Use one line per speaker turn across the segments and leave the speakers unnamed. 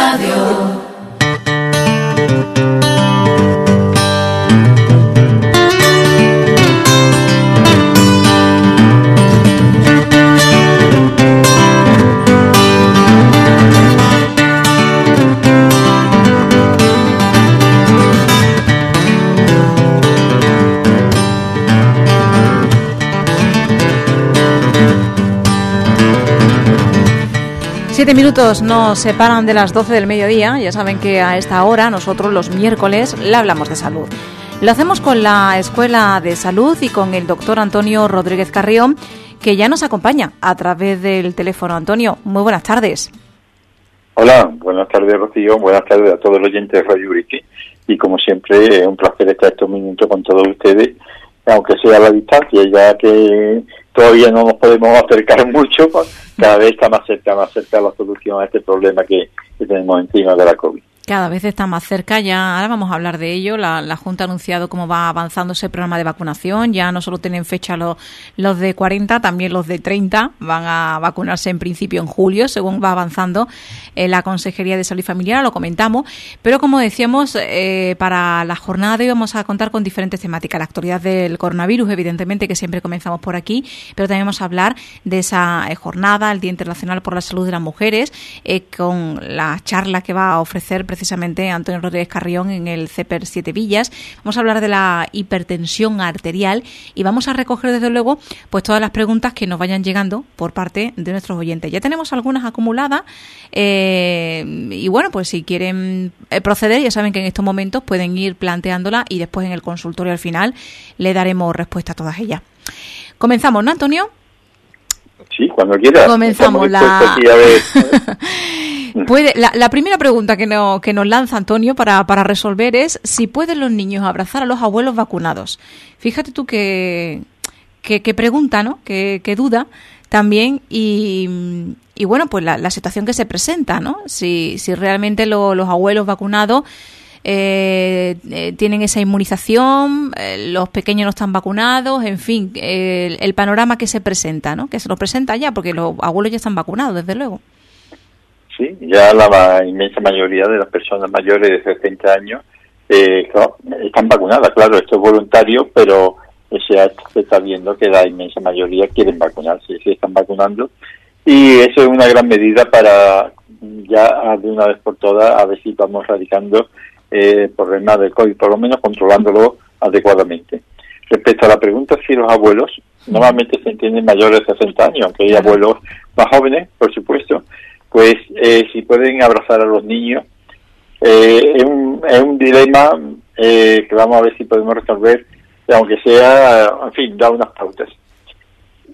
Radio.
Minutos nos separan de las 12 del mediodía. Ya saben que a esta hora nosotros los miércoles le hablamos de salud. Lo hacemos con la Escuela de Salud y con el doctor Antonio Rodríguez Carrión, que ya nos acompaña a través del teléfono. Antonio, muy buenas tardes.
Hola, buenas tardes Rocío, buenas tardes a todos los oyentes de Radio Uriki y como siempre es un placer estar estos minutos con todos ustedes, aunque sea a la distancia, ya que todavía no nos podemos acercar mucho, cada vez está más cerca, más cerca la solución a este problema que, que tenemos encima de la COVID.
Cada vez está más cerca, ya ahora vamos a hablar de ello. La, Junta ha anunciado cómo va avanzando ese programa de vacunación. Ya no solo tienen fecha los, los de 40, también los de 30 van a vacunarse en principio en julio, según va avanzando eh, la Consejería de Salud Familiar, lo comentamos. Pero como decíamos, eh, para la jornada de hoy vamos a contar con diferentes temáticas. La actualidad del coronavirus, evidentemente, que siempre comenzamos por aquí, pero también vamos a hablar de esa eh, jornada, el Día Internacional por la Salud de las Mujeres, con la charla que va a ofrecer precisamente Antonio Rodríguez Carrión en el CEPER Siete Villas. Vamos a hablar de la hipertensión arterial y vamos a recoger desde luego pues todas las preguntas que nos vayan llegando por parte de nuestros oyentes. Ya tenemos algunas acumuladas eh, y bueno, pues si quieren eh, proceder, ya saben que en estos momentos pueden ir planteándola y después en el consultorio al final le daremos respuesta a todas ellas. Comenzamos, ¿no, Antonio?
Sí, cuando quiera.
Comenzamos la... Puede, la, primera pregunta que, no, que nos lanza Antonio para, para, resolver es si pueden los niños abrazar a los abuelos vacunados. Fíjate tú que, que, pregunta, ¿no? Que, que duda también y, y, bueno, pues la, la, situación que se presenta, ¿no? Si, si realmente lo, los abuelos vacunados eh, eh, tienen esa inmunización, eh, los pequeños no están vacunados, en fin, el, el panorama que se presenta, ¿no? Que se nos presenta ya, porque los abuelos ya están vacunados, desde luego.
Sí, ya la inmensa mayoría de las personas mayores de 60 años eh, claro, están vacunadas. Claro, esto es voluntario, pero se está viendo que la inmensa mayoría quieren vacunarse, se están vacunando. Y eso es una gran medida para ya de una vez por todas a ver si vamos radicando eh, el problema del COVID, por lo menos controlándolo adecuadamente. Respecto a la pregunta si los abuelos, normalmente se entienden mayores de 60 años, aunque hay abuelos más jóvenes, por supuesto, pues eh, si pueden abrazar a los niños. Eh, es, un, es, un, dilema eh, que vamos a ver si podemos resolver, aunque sea, en fin, da unas pautas.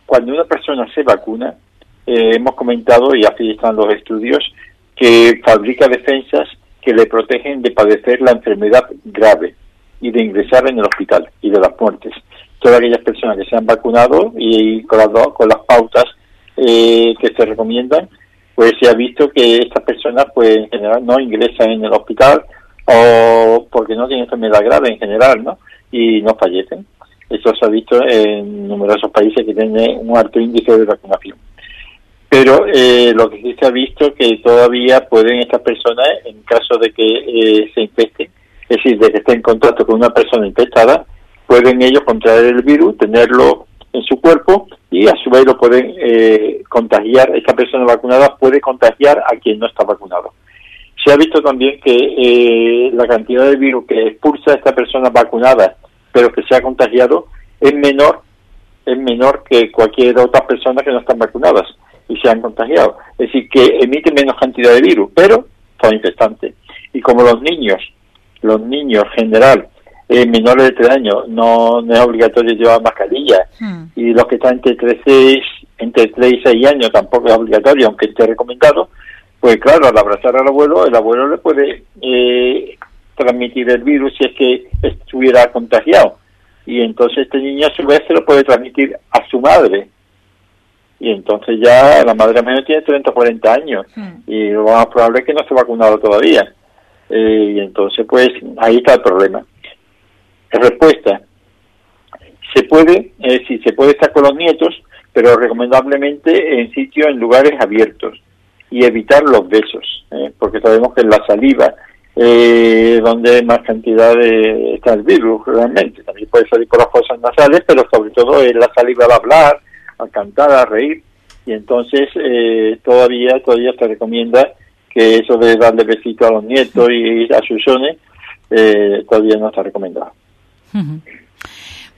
Cuando una persona se vacuna, eh, hemos comentado, y así están los estudios, que fabrica defensas que le protegen de padecer la enfermedad grave y de ingresar en el hospital y de las muertes. Todas aquellas personas que se han vacunado y, con, las, con las pautas eh, que se recomiendan, pues se ha visto que estas personas pues en general no ingresan en el hospital o porque no tienen enfermedad grave en general, ¿no? Y no fallecen. Eso se ha visto en numerosos países que tienen un alto índice de vacunación. Pero eh, lo que sí se ha visto que todavía pueden estas personas, en caso de que eh, se infecten, es decir, de que estén en contacto con una persona infectada, pueden ellos contraer el virus, tenerlo en su cuerpo y a su vez lo pueden eh, contagiar, esta persona vacunada puede contagiar a quien no está vacunado. Se ha visto también que eh, la cantidad de virus que expulsa esta persona vacunada, pero que se ha contagiado, es menor, es menor que cualquier otra persona que no están vacunadas y se han contagiado. Es decir, que emite menos cantidad de virus, pero son infestantes. Y como los niños, los niños en general, eh, menores de 3 años no, no, es obligatorio llevar mascarilla hmm. Y los que están entre 3, entre 3 y 6 años tampoco es obligatorio, aunque esté recomendado, pues claro, al abrazar al abuelo, el abuelo le puede eh, transmitir el virus si es que estuviera contagiado. Y entonces este niño a su vez se lo puede transmitir a su madre. Y entonces ya la madre menos tiene 30 o 40 años hmm. y lo más probable es que no se ha vacunado todavía. Eh, y entonces pues ahí está el problema. Respuesta. Se puede, eh, si se puede estar con los nietos, pero recomendablemente en sitios, en lugares abiertos. y evitar los besos, ¿eh? porque sabemos que en la saliva eh, donde más cantidad de, está el virus realmente. También puede salir por las fosas nasales, pero sobre todo en la saliva al hablar, al cantar, a reír. Y entonces eh, todavía todavía se recomienda que eso de darle besito a los nietos y a sus sones eh, todavía no está recomendado.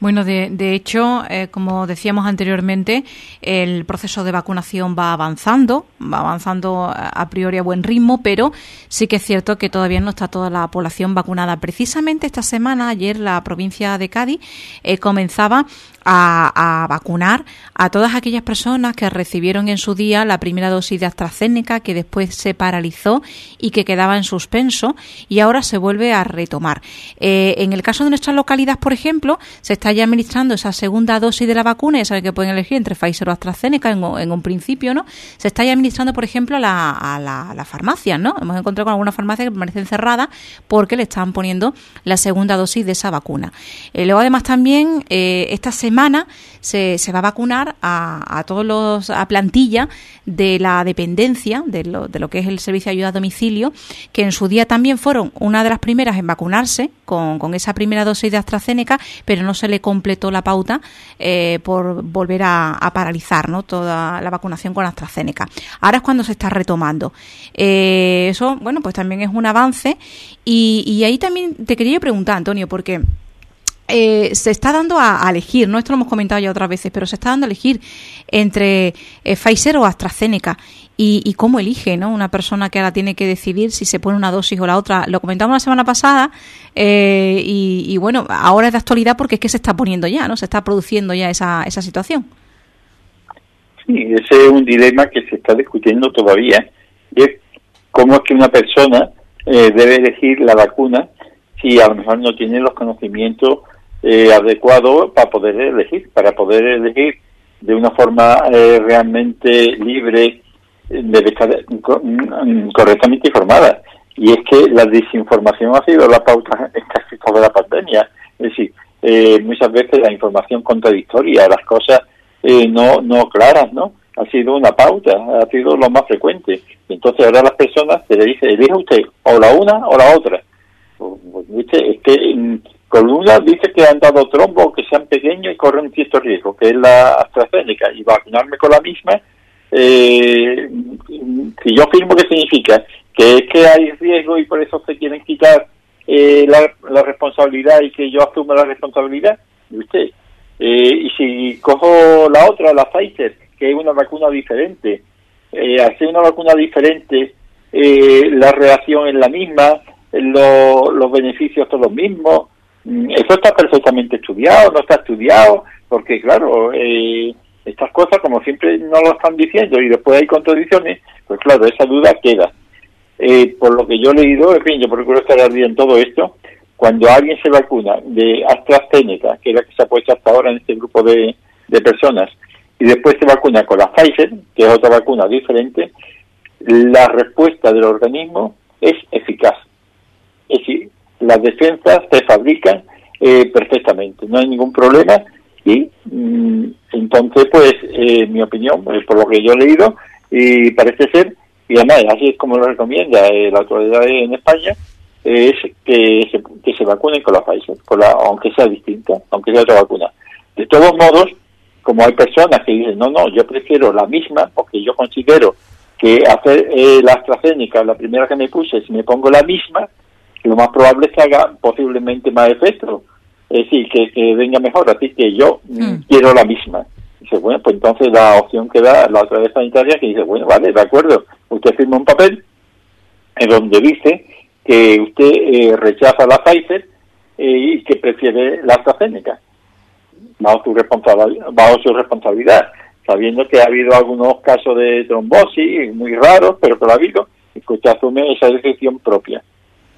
Bueno, de, de hecho, eh, como decíamos anteriormente, el proceso de vacunación va avanzando, va avanzando a priori a buen ritmo, pero sí que es cierto que todavía no está toda la población vacunada. Precisamente esta semana, ayer, la provincia de Cádiz eh, comenzaba a, vacunar a todas aquellas personas que recibieron en su día la primera dosis de AstraZeneca, que después se paralizó y que quedaba en suspenso y ahora se vuelve a retomar. Eh, en el caso de nuestra localidad, por ejemplo, se está ya administrando esa segunda dosis de la vacuna, ya saben que pueden elegir entre Pfizer o AstraZeneca en, un principio, ¿no? Se está ya administrando, por ejemplo, a la, a la, farmacias, ¿no? Hemos encontrado con algunas farmacias que permanecen cerradas porque le están poniendo la segunda dosis de esa vacuna. Eh, luego, además, también eh, esta semana se, se va a vacunar a, a, todos los a plantilla de la dependencia de lo, de lo que es el servicio de ayuda a domicilio, que en su día también fueron una de las primeras en vacunarse con, con esa primera dosis de AstraZeneca, pero no se le completó la pauta eh, por volver a, paralizar ¿no? toda la vacunación con AstraZeneca. Ahora es cuando se está retomando. Eh, eso, bueno, pues también es un avance. Y, y ahí también te quería preguntar, Antonio, porque eh, se está dando a, elegir, ¿no? Esto lo hemos comentado ya otras veces, pero se está dando a elegir entre eh, Pfizer o AstraZeneca. Y, cómo elige, ¿no? Una persona que ahora tiene que decidir si se pone una dosis o la otra. Lo comentamos la semana pasada eh, y, bueno, ahora es de actualidad porque es que se está poniendo ya, ¿no? Se está produciendo ya esa, esa situación.
Sí, ese es un dilema que se está discutiendo todavía. Y es cómo es que una persona debe elegir la vacuna si a lo mejor no tiene los conocimientos eh, adecuado para poder elegir, para poder elegir de una forma eh, realmente libre, debe estar mm, correctamente informada. Y es que la desinformación ha sido la pauta en casi toda la pandemia. Es decir, eh, muchas veces la información contradictoria, las cosas eh, no, no claras, ¿no? Ha sido una pauta, ha sido lo más frecuente. Entonces ahora las personas se le dice, elija usted o la una o la otra. Pues, pues, es que mm, con una dice que han dado trombo, que sean pequeños y corren cierto riesgo, que es la AstraZeneca, y vacunarme con la misma, eh, si yo firmo, ¿qué significa? Que es que hay riesgo y por eso se quieren quitar eh, la, responsabilidad y que yo asumo la responsabilidad de usted. Eh, y si cojo la otra, la Pfizer, que es una vacuna diferente, eh, hacer una vacuna diferente, eh, la reacción es la misma, los beneficios son los mismos, eso está perfectamente estudiado, no está estudiado, porque claro, eh, estas cosas como siempre no lo están diciendo y después hay contradicciones, pues claro, esa duda queda. Eh, por lo que yo he leído, en fin, yo procuro estar al día en todo esto, cuando alguien se vacuna de AstraZeneca, que es la que se ha puesto hasta ahora en este grupo de, de personas, y después se vacuna con la Pfizer, que es otra vacuna diferente, la respuesta del organismo es eficaz. Es decir, las defensas se fabrican eh, perfectamente, no hay ningún problema y mm, entonces pues eh, mi opinión, eh, por lo que yo he leído y parece ser, y además así es como lo recomienda la autoridad en España, es que se, que se vacunen con la Pfizer, con la, aunque sea distinta, aunque sea otra vacuna. De todos modos, como hay personas que dicen, no, no, yo prefiero la misma porque yo considero que hacer la AstraZeneca, la primera que me puse, si me pongo la misma, lo más probable es que haga posiblemente más efecto, es decir, que, que venga mejor, así que yo hmm. quiero la misma. Dice, bueno, pues entonces la opción que da la otra vez sanitaria que dice, bueno, vale, de acuerdo, usted firma un papel en donde dice que usted eh, rechaza la Pfizer eh, y que prefiere la AstraZeneca bajo su bajo su responsabilidad, sabiendo que ha habido algunos casos de trombosis muy raros, pero que lo ha habido, y que usted asume esa decisión propia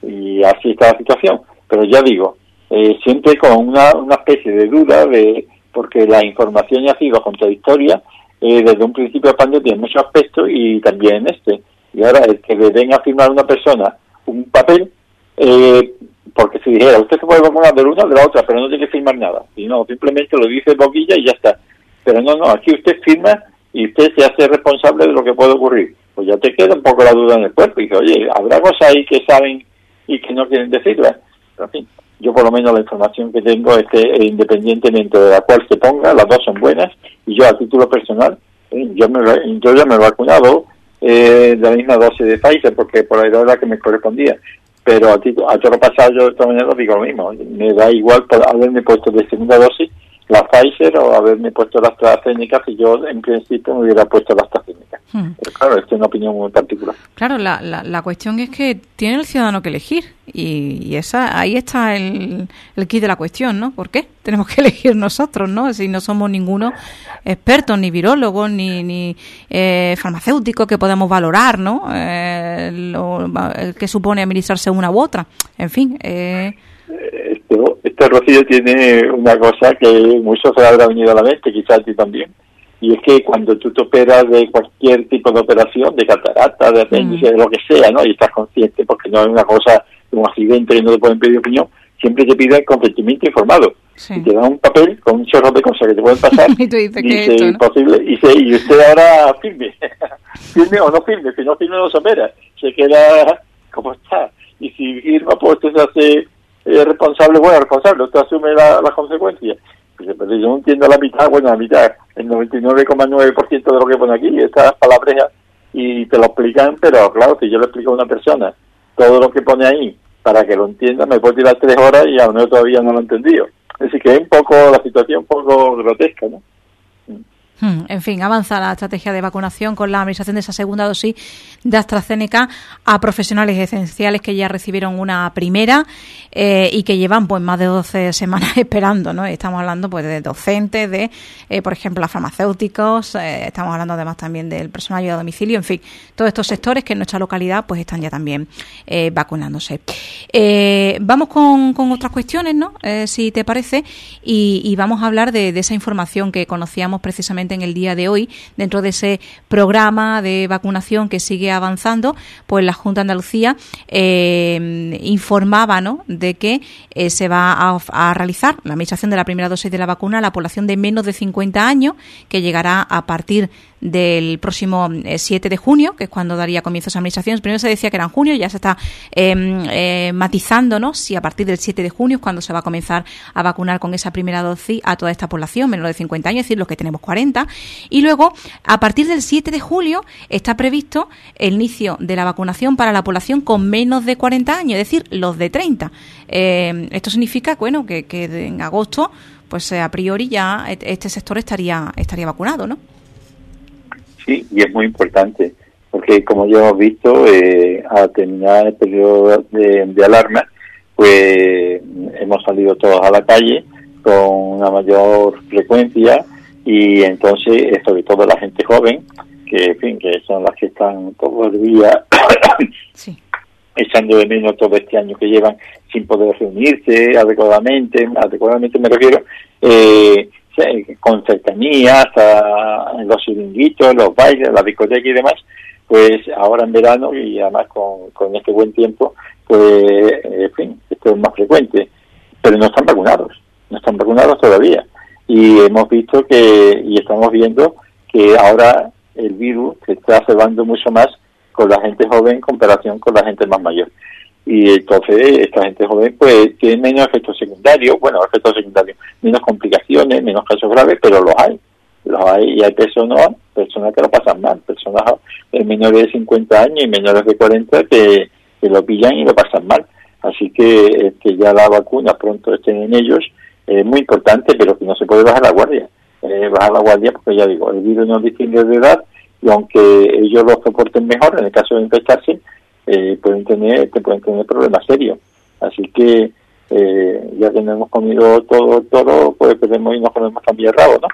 y así está la situación. Pero ya digo, eh, siempre con una, una especie de duda de porque la información ya ha sido contradictoria eh, desde un principio de pandemia en muchos aspectos y también en este. Y ahora el que le den a firmar una persona un papel, eh, porque si dijera, usted se puede vacunar de una o de la otra, pero no tiene que firmar nada. Y no, simplemente lo dice boquilla y ya está. Pero no, no, aquí usted firma y usted se hace responsable de lo que puede ocurrir. pues ya te queda un poco la duda en el cuerpo. Y dice, oye, habrá cosas ahí que saben y que no quieren decirlas. Pero, en fin, yo por lo menos la información que tengo es que eh, independientemente de la cual se ponga, las dos son buenas. Y yo a título personal, eh, yo, me, yo ya me he vacunado eh, de la misma dosis de Pfizer porque por la edad la que me correspondía. Pero a, título, a todo pasado yo de todas maneras digo lo mismo. Me da igual por haberme puesto de segunda dosis la Pfizer o haberme puesto la AstraZeneca si yo en principio me hubiera puesto la AstraZeneca. Hmm. Pero claro, esto es una opinión muy particular.
Claro, la, la, la, cuestión es que tiene el ciudadano que elegir y, esa ahí está el, el kit de la cuestión, ¿no? ¿Por qué? Tenemos que elegir nosotros, ¿no? Si no somos ninguno expertos, ni virólogos, ni, ni eh, farmacéuticos que podamos valorar, ¿no? Eh, lo, que supone administrarse una u otra. En fin, eh,
este Rocío tiene una cosa que muchos se habrá venido a la mente, quizás a ti también, y es que cuando tú te operas de cualquier tipo de operación, de catarata, de apéndice, de lo que sea, ¿no? Y estás consciente, porque no es una cosa, un accidente y no te pueden pedir opinión, siempre te piden consentimiento informado. Y te dan un papel con un chorro de cosas que te pueden pasar.
y tú dices
que
es
imposible. Y, dice, y usted ahora firme. firme o no firme. Si no firme, no se opera. Se queda como está. Y si firma, pues usted se hace es responsable, bueno, responsable, usted asume las la consecuencias. pero yo no entiendo la mitad, bueno, la mitad, el 99,9% de lo que pone aquí, estas palabras, y te lo explican, pero claro, si yo le explico a una persona todo lo que pone ahí para que lo entienda, me puede tirar tres horas y aún todavía no lo he entendido. Decir, que es un poco, la situación un poco grotesca, ¿no?
Hmm, en fin, avanza la estrategia de vacunación con la administración de esa segunda dosis de AstraZeneca a profesionales esenciales que ya recibieron una primera eh, y que llevan pues más de 12 semanas esperando, ¿no? Estamos hablando pues de docentes, de, eh, por ejemplo, farmacéuticos, eh, estamos hablando además también del personal de domicilio, en fin, todos estos sectores que en nuestra localidad pues están ya también vacunándose. vamos con, otras cuestiones, ¿no? si te parece, y, vamos a hablar de esa información que conocíamos precisamente en el día de hoy, dentro de ese programa de vacunación que sigue avanzando, pues la Junta de Andalucía eh, informaba ¿no? de que eh, se va a, realizar la administración de la primera dosis de la vacuna a la población de menos de 50 años, que llegará a partir del próximo 7 eh, de junio, que es cuando daría comienzo esa administración. Primero se decía que era en junio, ya se está em, eh, matizando ¿no? si a partir del 7 de junio es cuando se va a comenzar a vacunar con esa primera dosis a toda esta población, menos de 50 años, es decir, los que tenemos 40. Y luego, a partir del 7 de julio, está previsto el inicio de la vacunación para la población con menos de 40 años, es decir, los de 30. Em, esto significa bueno, que, que en agosto, pues a priori ya este sector estaría, estaría vacunado, ¿no?
Sí, y es muy importante, porque como ya hemos visto, eh, a terminar el periodo de, alarma, pues hemos salido todos a la calle con una mayor frecuencia y entonces, sobre todo la gente joven, que en fin, que son las que están todos los días echando de menos todo este año que llevan sin poder reunirse adecuadamente, adecuadamente me refiero, eh, con cercanías, a los chiringuitos, los bailes, la discoteca y demás, pues ahora en verano y además con, con este buen tiempo, pues en fin, esto es más frecuente, pero no están vacunados, no están vacunados todavía. Y hemos visto que, y estamos viendo que ahora el virus se está cebando mucho más con la gente joven en comparación con la gente más mayor y entonces esta gente joven pues tiene menos efectos secundarios, bueno, efectos secundarios, menos complicaciones, menos casos graves, pero los hay, los hay y hay personas, personas que lo pasan mal, personas menores de 50 años y menores de 40 que, lo pillan y lo pasan mal. Así que este, ya la vacuna pronto estén en ellos, es muy importante, pero que no se puede bajar la guardia. Eh, bajar la guardia porque ya digo, el virus no distingue de edad y aunque ellos lo soporten mejor en el caso de infectarse, eh, pueden tener que pueden tener problemas serios. Así que eh, ya que no hemos comido todo todo, pues podemos y nos podemos cambiar rabo, ¿no?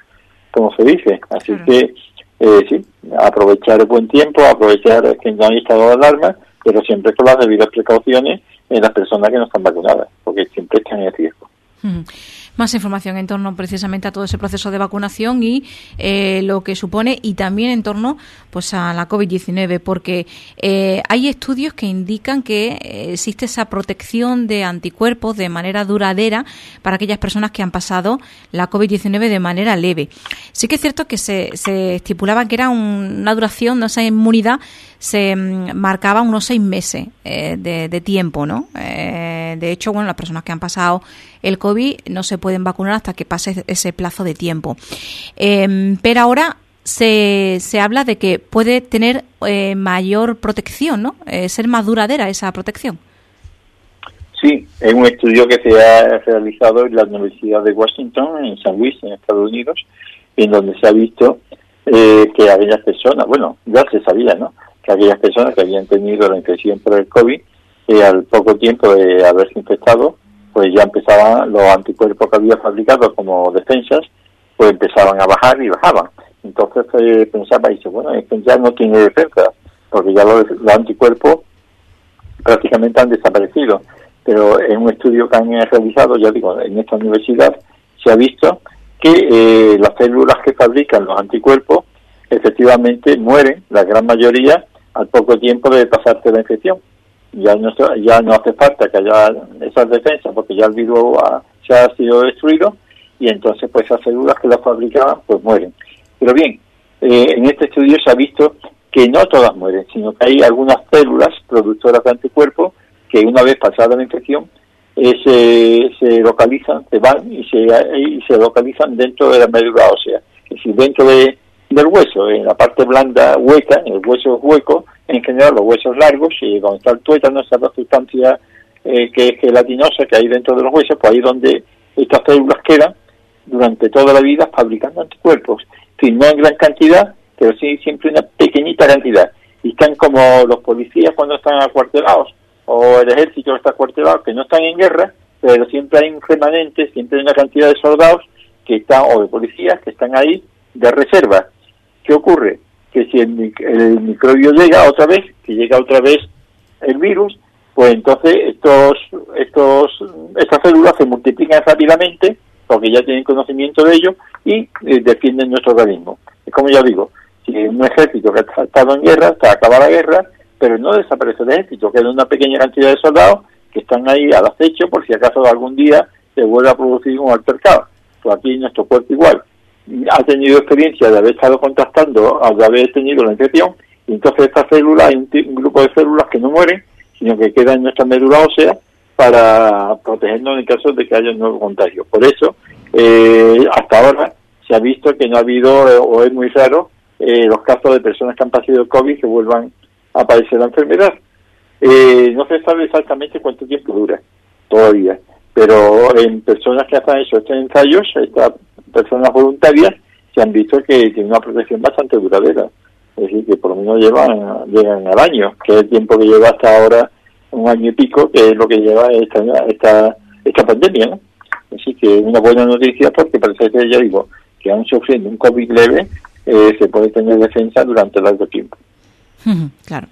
Como se dice. Así que eh, sí, aprovechar el buen tiempo, aprovechar que no hay estado de alarma, pero siempre con las debidas precauciones en las personas que no están vacunadas, porque siempre están en riesgo.
Más información en torno precisamente a todo ese proceso de vacunación y eh, lo que supone y también en torno pues a la COVID-19 porque eh, hay estudios que indican que existe esa protección de anticuerpos de manera duradera para aquellas personas que han pasado la COVID-19 de manera leve. Sí que es cierto que se, se estipulaba que era una duración, no esa inmunidad se mm, marcaba unos seis meses eh, de, tiempo, ¿no? De hecho, bueno, las personas que han pasado el COVID no se pueden vacunar hasta que pase ese plazo de tiempo. Em, pero ahora se, se habla de que puede tener eh, mayor protección, ¿no? Eh, ser más duradera esa protección.
Sí, es un estudio que se ha realizado en la Universidad de Washington, en San Luis, en Estados Unidos, en donde se ha visto eh, que aquellas personas, bueno, ya se sabía, ¿no? Que aquellas personas que habían tenido la infección por el COVID, al poco tiempo de haberse infectado, pues ya empezaban los anticuerpos que había fabricado como defensas, pues empezaban a bajar y bajaban. Entonces eh, pensaba, y dice, bueno, es que ya no tiene defensa, porque ya los, anticuerpos prácticamente han desaparecido. Pero en un estudio que han realizado, ya digo, en esta universidad, se ha visto que eh, las células que fabrican los anticuerpos efectivamente mueren, la gran mayoría, al poco tiempo de pasarse la infección ya no, ya no hace falta que haya esas defensas porque ya el virus se ha sido destruido y entonces pues esas células que las fabricaban pues mueren. Pero bien, eh, en este estudio se ha visto que no todas mueren, sino que hay algunas células productoras de anticuerpos que una vez pasada la infección eh, se, se, localizan, se van y se, y se localizan dentro de la médula ósea, es decir, dentro de, del hueso, en la parte blanda hueca, en el hueso hueco, en general los huesos largos y donde está el tuétano, esa sustancia eh, que es gelatinosa que hay dentro de los huesos, pues ahí donde estas células quedan durante toda la vida fabricando anticuerpos. Sí, no en gran cantidad, pero sí siempre una pequeñita cantidad. Y están como los policías cuando están acuartelados, o el ejército está acuartelado, que no están en guerra, pero siempre hay un remanente, siempre hay una cantidad de soldados que están, o de policías que están ahí de reserva. ¿Qué ocurre? que si el, microbio llega otra vez, que llega otra vez el virus, pues entonces estos, estos, estas células se multiplican rápidamente porque ya tienen conocimiento de ello y eh, defienden nuestro organismo. Es como ya digo, si un ejército que ha estado en guerra, se acaba la guerra, pero no desaparece el ejército, queda una pequeña cantidad de soldados que están ahí al acecho por si acaso algún día se vuelve a producir un altercado. Pues aquí en nuestro cuerpo igual ha tenido experiencia de haber estado contactando, de haber tenido la infección, y entonces esta célula, hay un, grupo de células que no mueren, sino que quedan en nuestra médula ósea para protegernos en caso de que haya un nuevo contagio. Por eso, eh, hasta ahora se ha visto que no ha habido, eh, o es muy raro, eh, los casos de personas que han pasado COVID que vuelvan a aparecer la enfermedad. no se sabe exactamente cuánto tiempo dura todavía, pero en personas que han hecho estos ensayos, esta personas voluntarias se han visto que tienen una protección bastante duradera. Es decir, que por lo menos llevan, llegan al año, que es el tiempo que lleva hasta ahora un año y pico, que es lo que lleva esta, esta, esta pandemia. ¿no? Así que una buena noticia porque parece que, ya digo, que aún sufriendo un COVID leve, eh, se puede tener defensa durante largo tiempo.
Claro.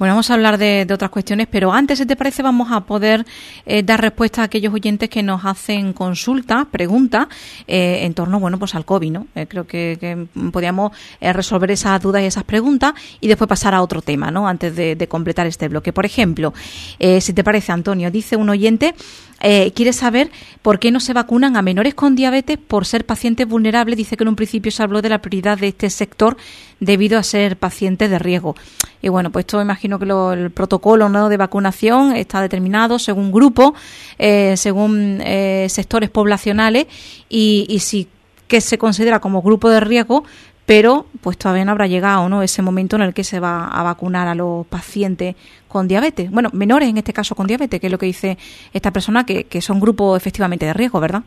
Bueno, vamos a hablar de, otras cuestiones, pero antes, si te parece, vamos a poder eh, dar respuesta a aquellos oyentes que nos hacen consultas, preguntas eh, en torno, bueno, pues al COVID, ¿no? Eh, creo que, podríamos resolver esas dudas y esas preguntas y después pasar a otro tema, ¿no? Antes de, de completar este bloque. Por ejemplo, si te parece, Antonio, dice un oyente eh, quiere saber por qué no se vacunan a menores con diabetes por ser pacientes vulnerables. Dice que en un principio se habló de la prioridad de este sector debido a ser pacientes de riesgo. Y bueno, pues esto imagino que el protocolo ¿no? de vacunación está determinado según grupo, eh, según eh, sectores poblacionales y, y si que se considera como grupo de riesgo pero pues todavía no habrá llegado ¿no? ese momento en el que se va a vacunar a los pacientes con diabetes. Bueno, menores en este caso con diabetes, que es lo que dice esta persona, que, son grupos efectivamente de riesgo, ¿verdad?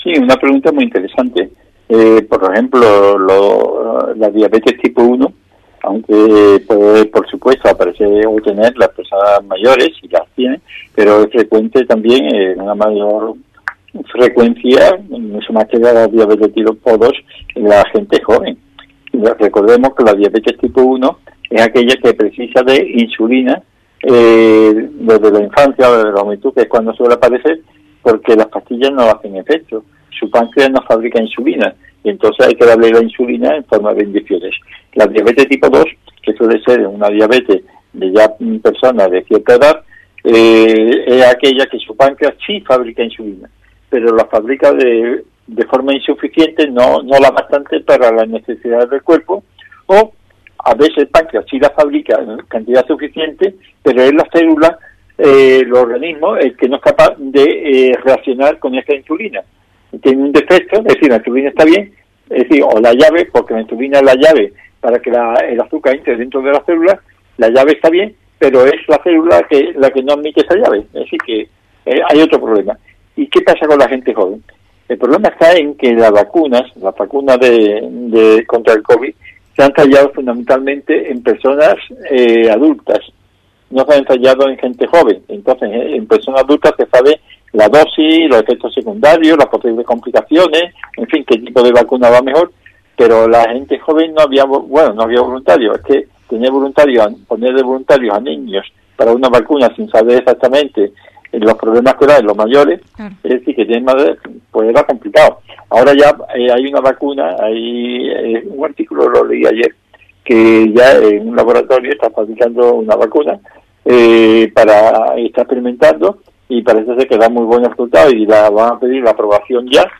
Sí, una pregunta muy interesante. Eh, por ejemplo, la diabetes tipo 1, aunque puede, por supuesto, aparecer o tener las personas mayores, y las tienen, pero es frecuente también en una mayor frecuencia, mucho más que la diabetes tipo 2 en la gente joven. Recordemos que la diabetes tipo 1 es aquella que precisa de insulina eh, desde la infancia, desde la juventud, que es cuando suele aparecer, porque las pastillas no hacen efecto. Su páncreas no fabrica insulina y entonces hay que darle la insulina en forma de inyecciones. La diabetes tipo 2, que suele ser una diabetes de ya personas de cierta edad, eh, es aquella que su páncreas sí fabrica insulina, pero la fabrica de, de forma insuficiente, no, no la bastante para las necesidades del cuerpo, o a veces el páncreas sí la fabrica en cantidad suficiente, pero es la célula, eh, el organismo, el que no es capaz de eh, reaccionar con esta insulina. Tiene un defecto, es decir, la insulina está bien, es decir, o la llave, porque la insulina es la llave para que el azúcar entre dentro de la célula, la llave está bien, pero es la célula que la que no admite esa llave. Es decir, que eh, hay otro problema. ¿Y qué pasa con la gente joven? El problema está en que las vacunas, las vacunas de, contra el COVID, se han fallado fundamentalmente en personas eh, adultas, no se han fallado en gente joven. Entonces, eh, en personas adultas se sabe la dosis, los efectos secundarios, las posibles complicaciones, en fin, qué tipo de vacuna va mejor, pero la gente joven no había, bueno, no había voluntarios, es que tener voluntarios, poner de voluntarios a niños para una vacuna sin saber exactamente los problemas dan los mayores, es decir, que tienen madre, pues era complicado. Ahora ya eh, hay una vacuna, hay eh, un artículo lo leí ayer, que ya en un laboratorio está fabricando una vacuna eh, para, está experimentando y parece ser que da muy buenos resultados y la van a pedir la aprobación ya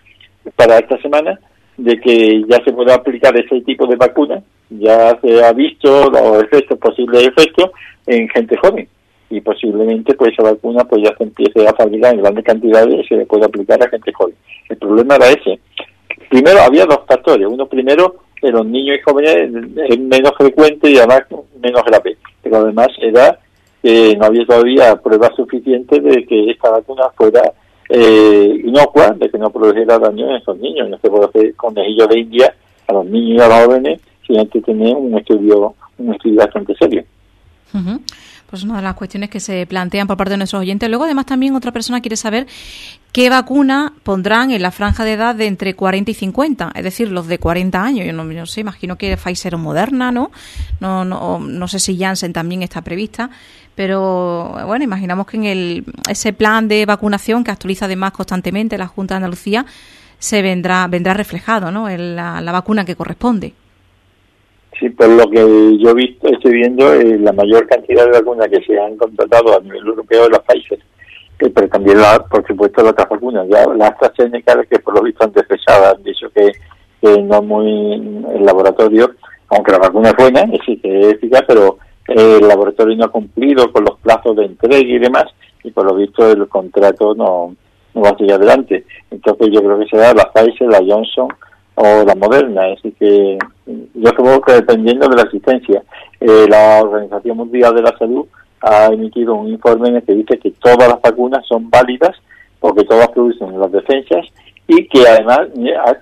para esta semana de que ya se pueda aplicar ese tipo de vacuna, ya se ha visto los efectos, posibles efectos en gente joven y posiblemente pues esa vacuna pues ya se empiece a fabricar en grandes cantidades y se le puede aplicar a gente joven. El problema era ese. Primero había dos factores. Uno primero en los niños y jóvenes es menos frecuente y además menos grave. Pero además era que no había todavía pruebas suficientes de que esta vacuna fuera eh, inocua, de que no produjera daño en esos niños. No se puede hacer conejillo de India a los niños y a los jóvenes sin antes tener un estudio, un estudio bastante serio
pues una de las cuestiones que se plantean por parte de nuestros oyentes. Luego, además, también otra persona quiere saber qué vacuna pondrán en la franja de edad de entre 40 y 50, es decir, los de 40 años. Yo no, sé, imagino que Pfizer o Moderna, ¿no? No, no, no sé si Janssen también está prevista, pero bueno, imaginamos que en el, ese plan de vacunación que actualiza además constantemente la Junta de Andalucía se vendrá vendrá reflejado, ¿no? En la vacuna que corresponde.
Sí, por lo que yo he visto, estoy viendo, eh, la mayor cantidad de vacunas que se han contratado a nivel europeo es la Pfizer, pero también, la, por supuesto, las otras vacunas. Ya la AstraZeneca, que por lo visto han despechado, han dicho que, no muy el laboratorio, aunque la vacuna es buena, es, es eficaz, pero el laboratorio no ha cumplido con los plazos de entrega y demás, y por lo visto el contrato no, no va a seguir adelante. Entonces yo creo que será la Pfizer, la Johnson o la Moderna, así que yo creo que dependiendo de la existencia, eh, la Organización Mundial de la Salud ha emitido un informe en el que dice que todas las vacunas son válidas porque todas producen las defensas y que además,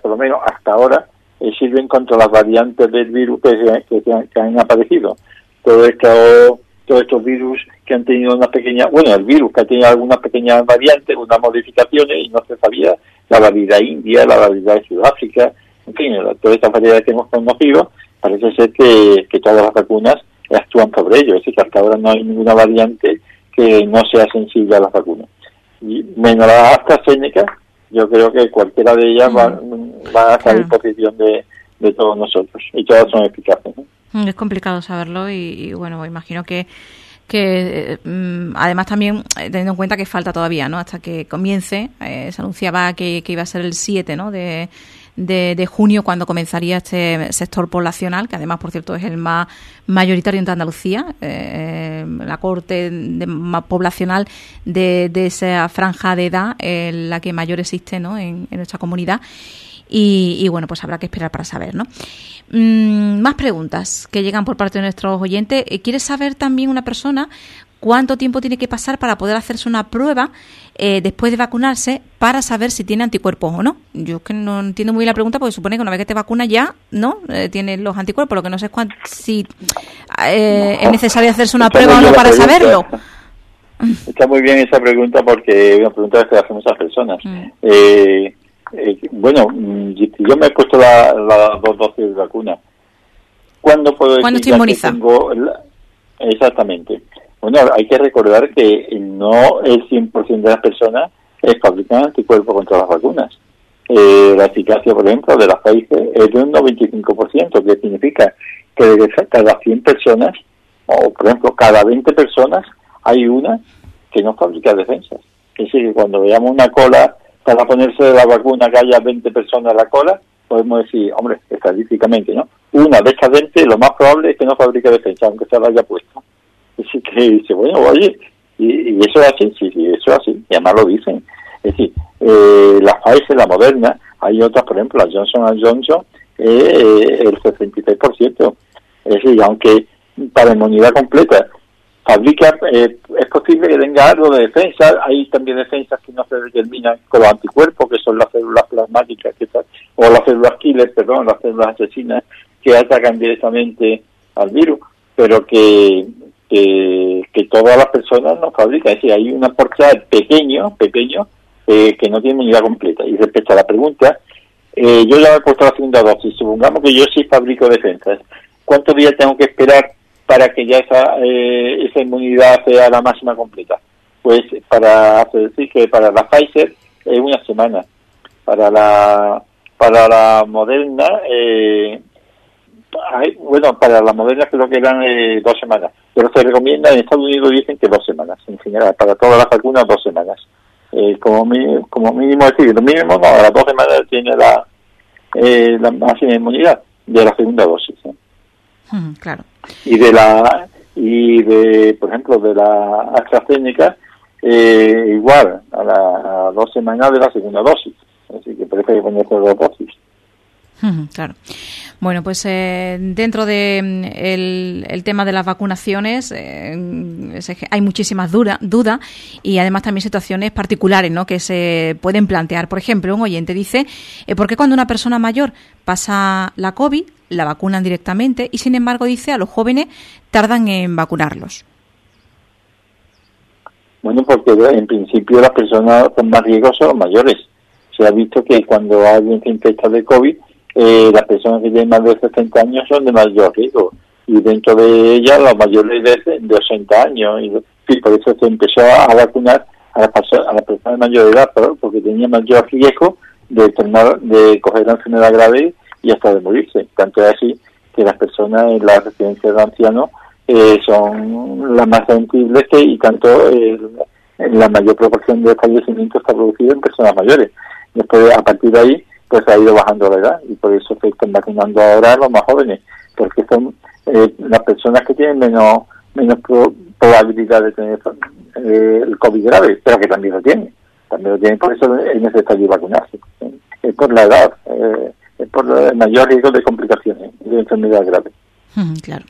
por lo menos hasta ahora, eh, sirven contra las variantes del virus que, que, han aparecido. Todo esto, todos estos virus que han tenido una pequeña, bueno, el virus que ha tenido algunas pequeñas variantes, unas modificaciones y no se sabía la variedad india, la variedad de Sudáfrica, en fin, todas estas variedades que hemos conocido, parece ser que, todas las vacunas actúan sobre ello, es decir, que hasta ahora no hay ninguna variante que no sea sensible a las vacunas. Y menos la AstraZeneca, yo creo que cualquiera de ellas va, mm. a estar a disposición de, todos nosotros y todas son eficaces.
Mm, es complicado saberlo y, bueno, imagino que que mm, además también eh, teniendo en cuenta que falta todavía, ¿no? Hasta que comience, eh, se anunciaba que, que, iba a ser el 7, ¿no? De, de, junio cuando comenzaría este sector poblacional, que además, por cierto, es el más mayoritario en Andalucía, eh, la corte más poblacional de, esa franja de edad, la que mayor existe ¿no? en, nuestra comunidad. Y, bueno, pues habrá que esperar para saber, ¿no? Mm, más preguntas que llegan por parte de nuestros oyentes. Eh, ¿Quiere saber también una persona cuánto tiempo tiene que pasar para poder hacerse una prueba eh, después de vacunarse para saber si tiene anticuerpos o no. Yo es que no entiendo muy bien la pregunta porque supone que una vez que te vacunas ya, ¿no? Eh, tienes los anticuerpos, lo que no sé es si eh, es necesario hacerse una prueba o no para saberlo.
Está muy bien esa pregunta porque es una pregunta que hacen muchas personas. Mm. Bueno, mm, yo me he puesto las dos dosis de vacuna. ¿Cuándo puedo decir
¿Cuándo estoy inmunizado?
Exactamente. Bueno, hay que recordar que no el 100% de las personas es fabricar anticuerpos contra las vacunas. Eh, la eficacia, por ejemplo, de las países es de un 95%, que significa que de cada 100 personas, o por ejemplo, cada 20 personas, hay una que no fabrica defensas. Es decir, que cuando veamos una cola para ponerse la vacuna que haya 20 personas en la cola, podemos decir, hombre, estadísticamente, ¿no? Una de estas 20 lo más probable es que no fabrique defensa, aunque se la haya puesto. Así que dice, bueno, oye, y, eso es así, sí, sí, eso es así, y además lo dicen. Es decir, eh, la Pfizer, la Moderna, hay otras, por ejemplo, la Johnson Johnson, eh, el 63%. Es decir, aunque para inmunidad completa fabrica, eh, es posible que tenga algo de defensa, hay también defensas que no se determinan con los anticuerpos, que son las células plasmáticas, que o las células killer, perdón, las células asesinas, que atacan directamente al virus, pero que, que, todas las personas no fabrican, es decir, hay una porcentaje pequeño, pequeño, eh, que no tiene inmunidad completa. Y respecto a la pregunta, eh, yo ya he puesto la segunda dosis, supongamos que yo sí fabrico defensas, ¿cuántos días tengo que esperar para que ya esa, eh, esa inmunidad sea la máxima completa. Pues para decir que para la Pfizer es una semana, para la para la Moderna, eh, bueno, para la Moderna creo que eran eh, dos semanas, pero se recomienda, en Estados Unidos dicen que dos semanas, en general, para todas las vacunas dos semanas. como, como mínimo, decir, lo mínimo no, a las dos semanas tiene la, la máxima inmunidad de la segunda dosis.
claro
y de la y de por ejemplo de la AstraZeneca eh, igual a las dos semanas de la segunda dosis. Así que prefiero poner dos dosis
Claro. Bueno, pues eh, dentro de mm, el, tema de las vacunaciones eh, hay muchísimas dudas y además también situaciones particulares ¿no? que se pueden plantear. Por ejemplo, un oyente dice, eh, ¿por qué cuando una persona mayor pasa la COVID la vacunan directamente y sin embargo dice a los jóvenes tardan en vacunarlos?
Bueno, porque en principio las personas con más riesgo son los mayores. Se ha visto que cuando alguien se infecta de COVID, eh, las personas que tienen más de 60 años son de mayor riesgo y dentro de ellas los mayores de, de 80 años y, por eso se empezó a, vacunar a las, a las personas de mayor edad porque tenía mayor riesgo de tomar, de coger la enfermedad grave y hasta de morirse. Tanto es así que las personas en las residencias de ancianos eh, son las más sensibles que, y tanto eh, la mayor proporción de fallecimientos está producido en personas mayores. Después a partir de ahí pues ha ido bajando la edad y por eso se están vacunando ahora los más jóvenes, porque son eh, las personas que tienen menos menos probabilidad de tener eh, el COVID grave, pero que también lo tienen. También lo tienen, por eso es necesario vacunarse. Es por la edad, eh, es por el mayor riesgo de complicaciones, de enfermedad grave.
Claro.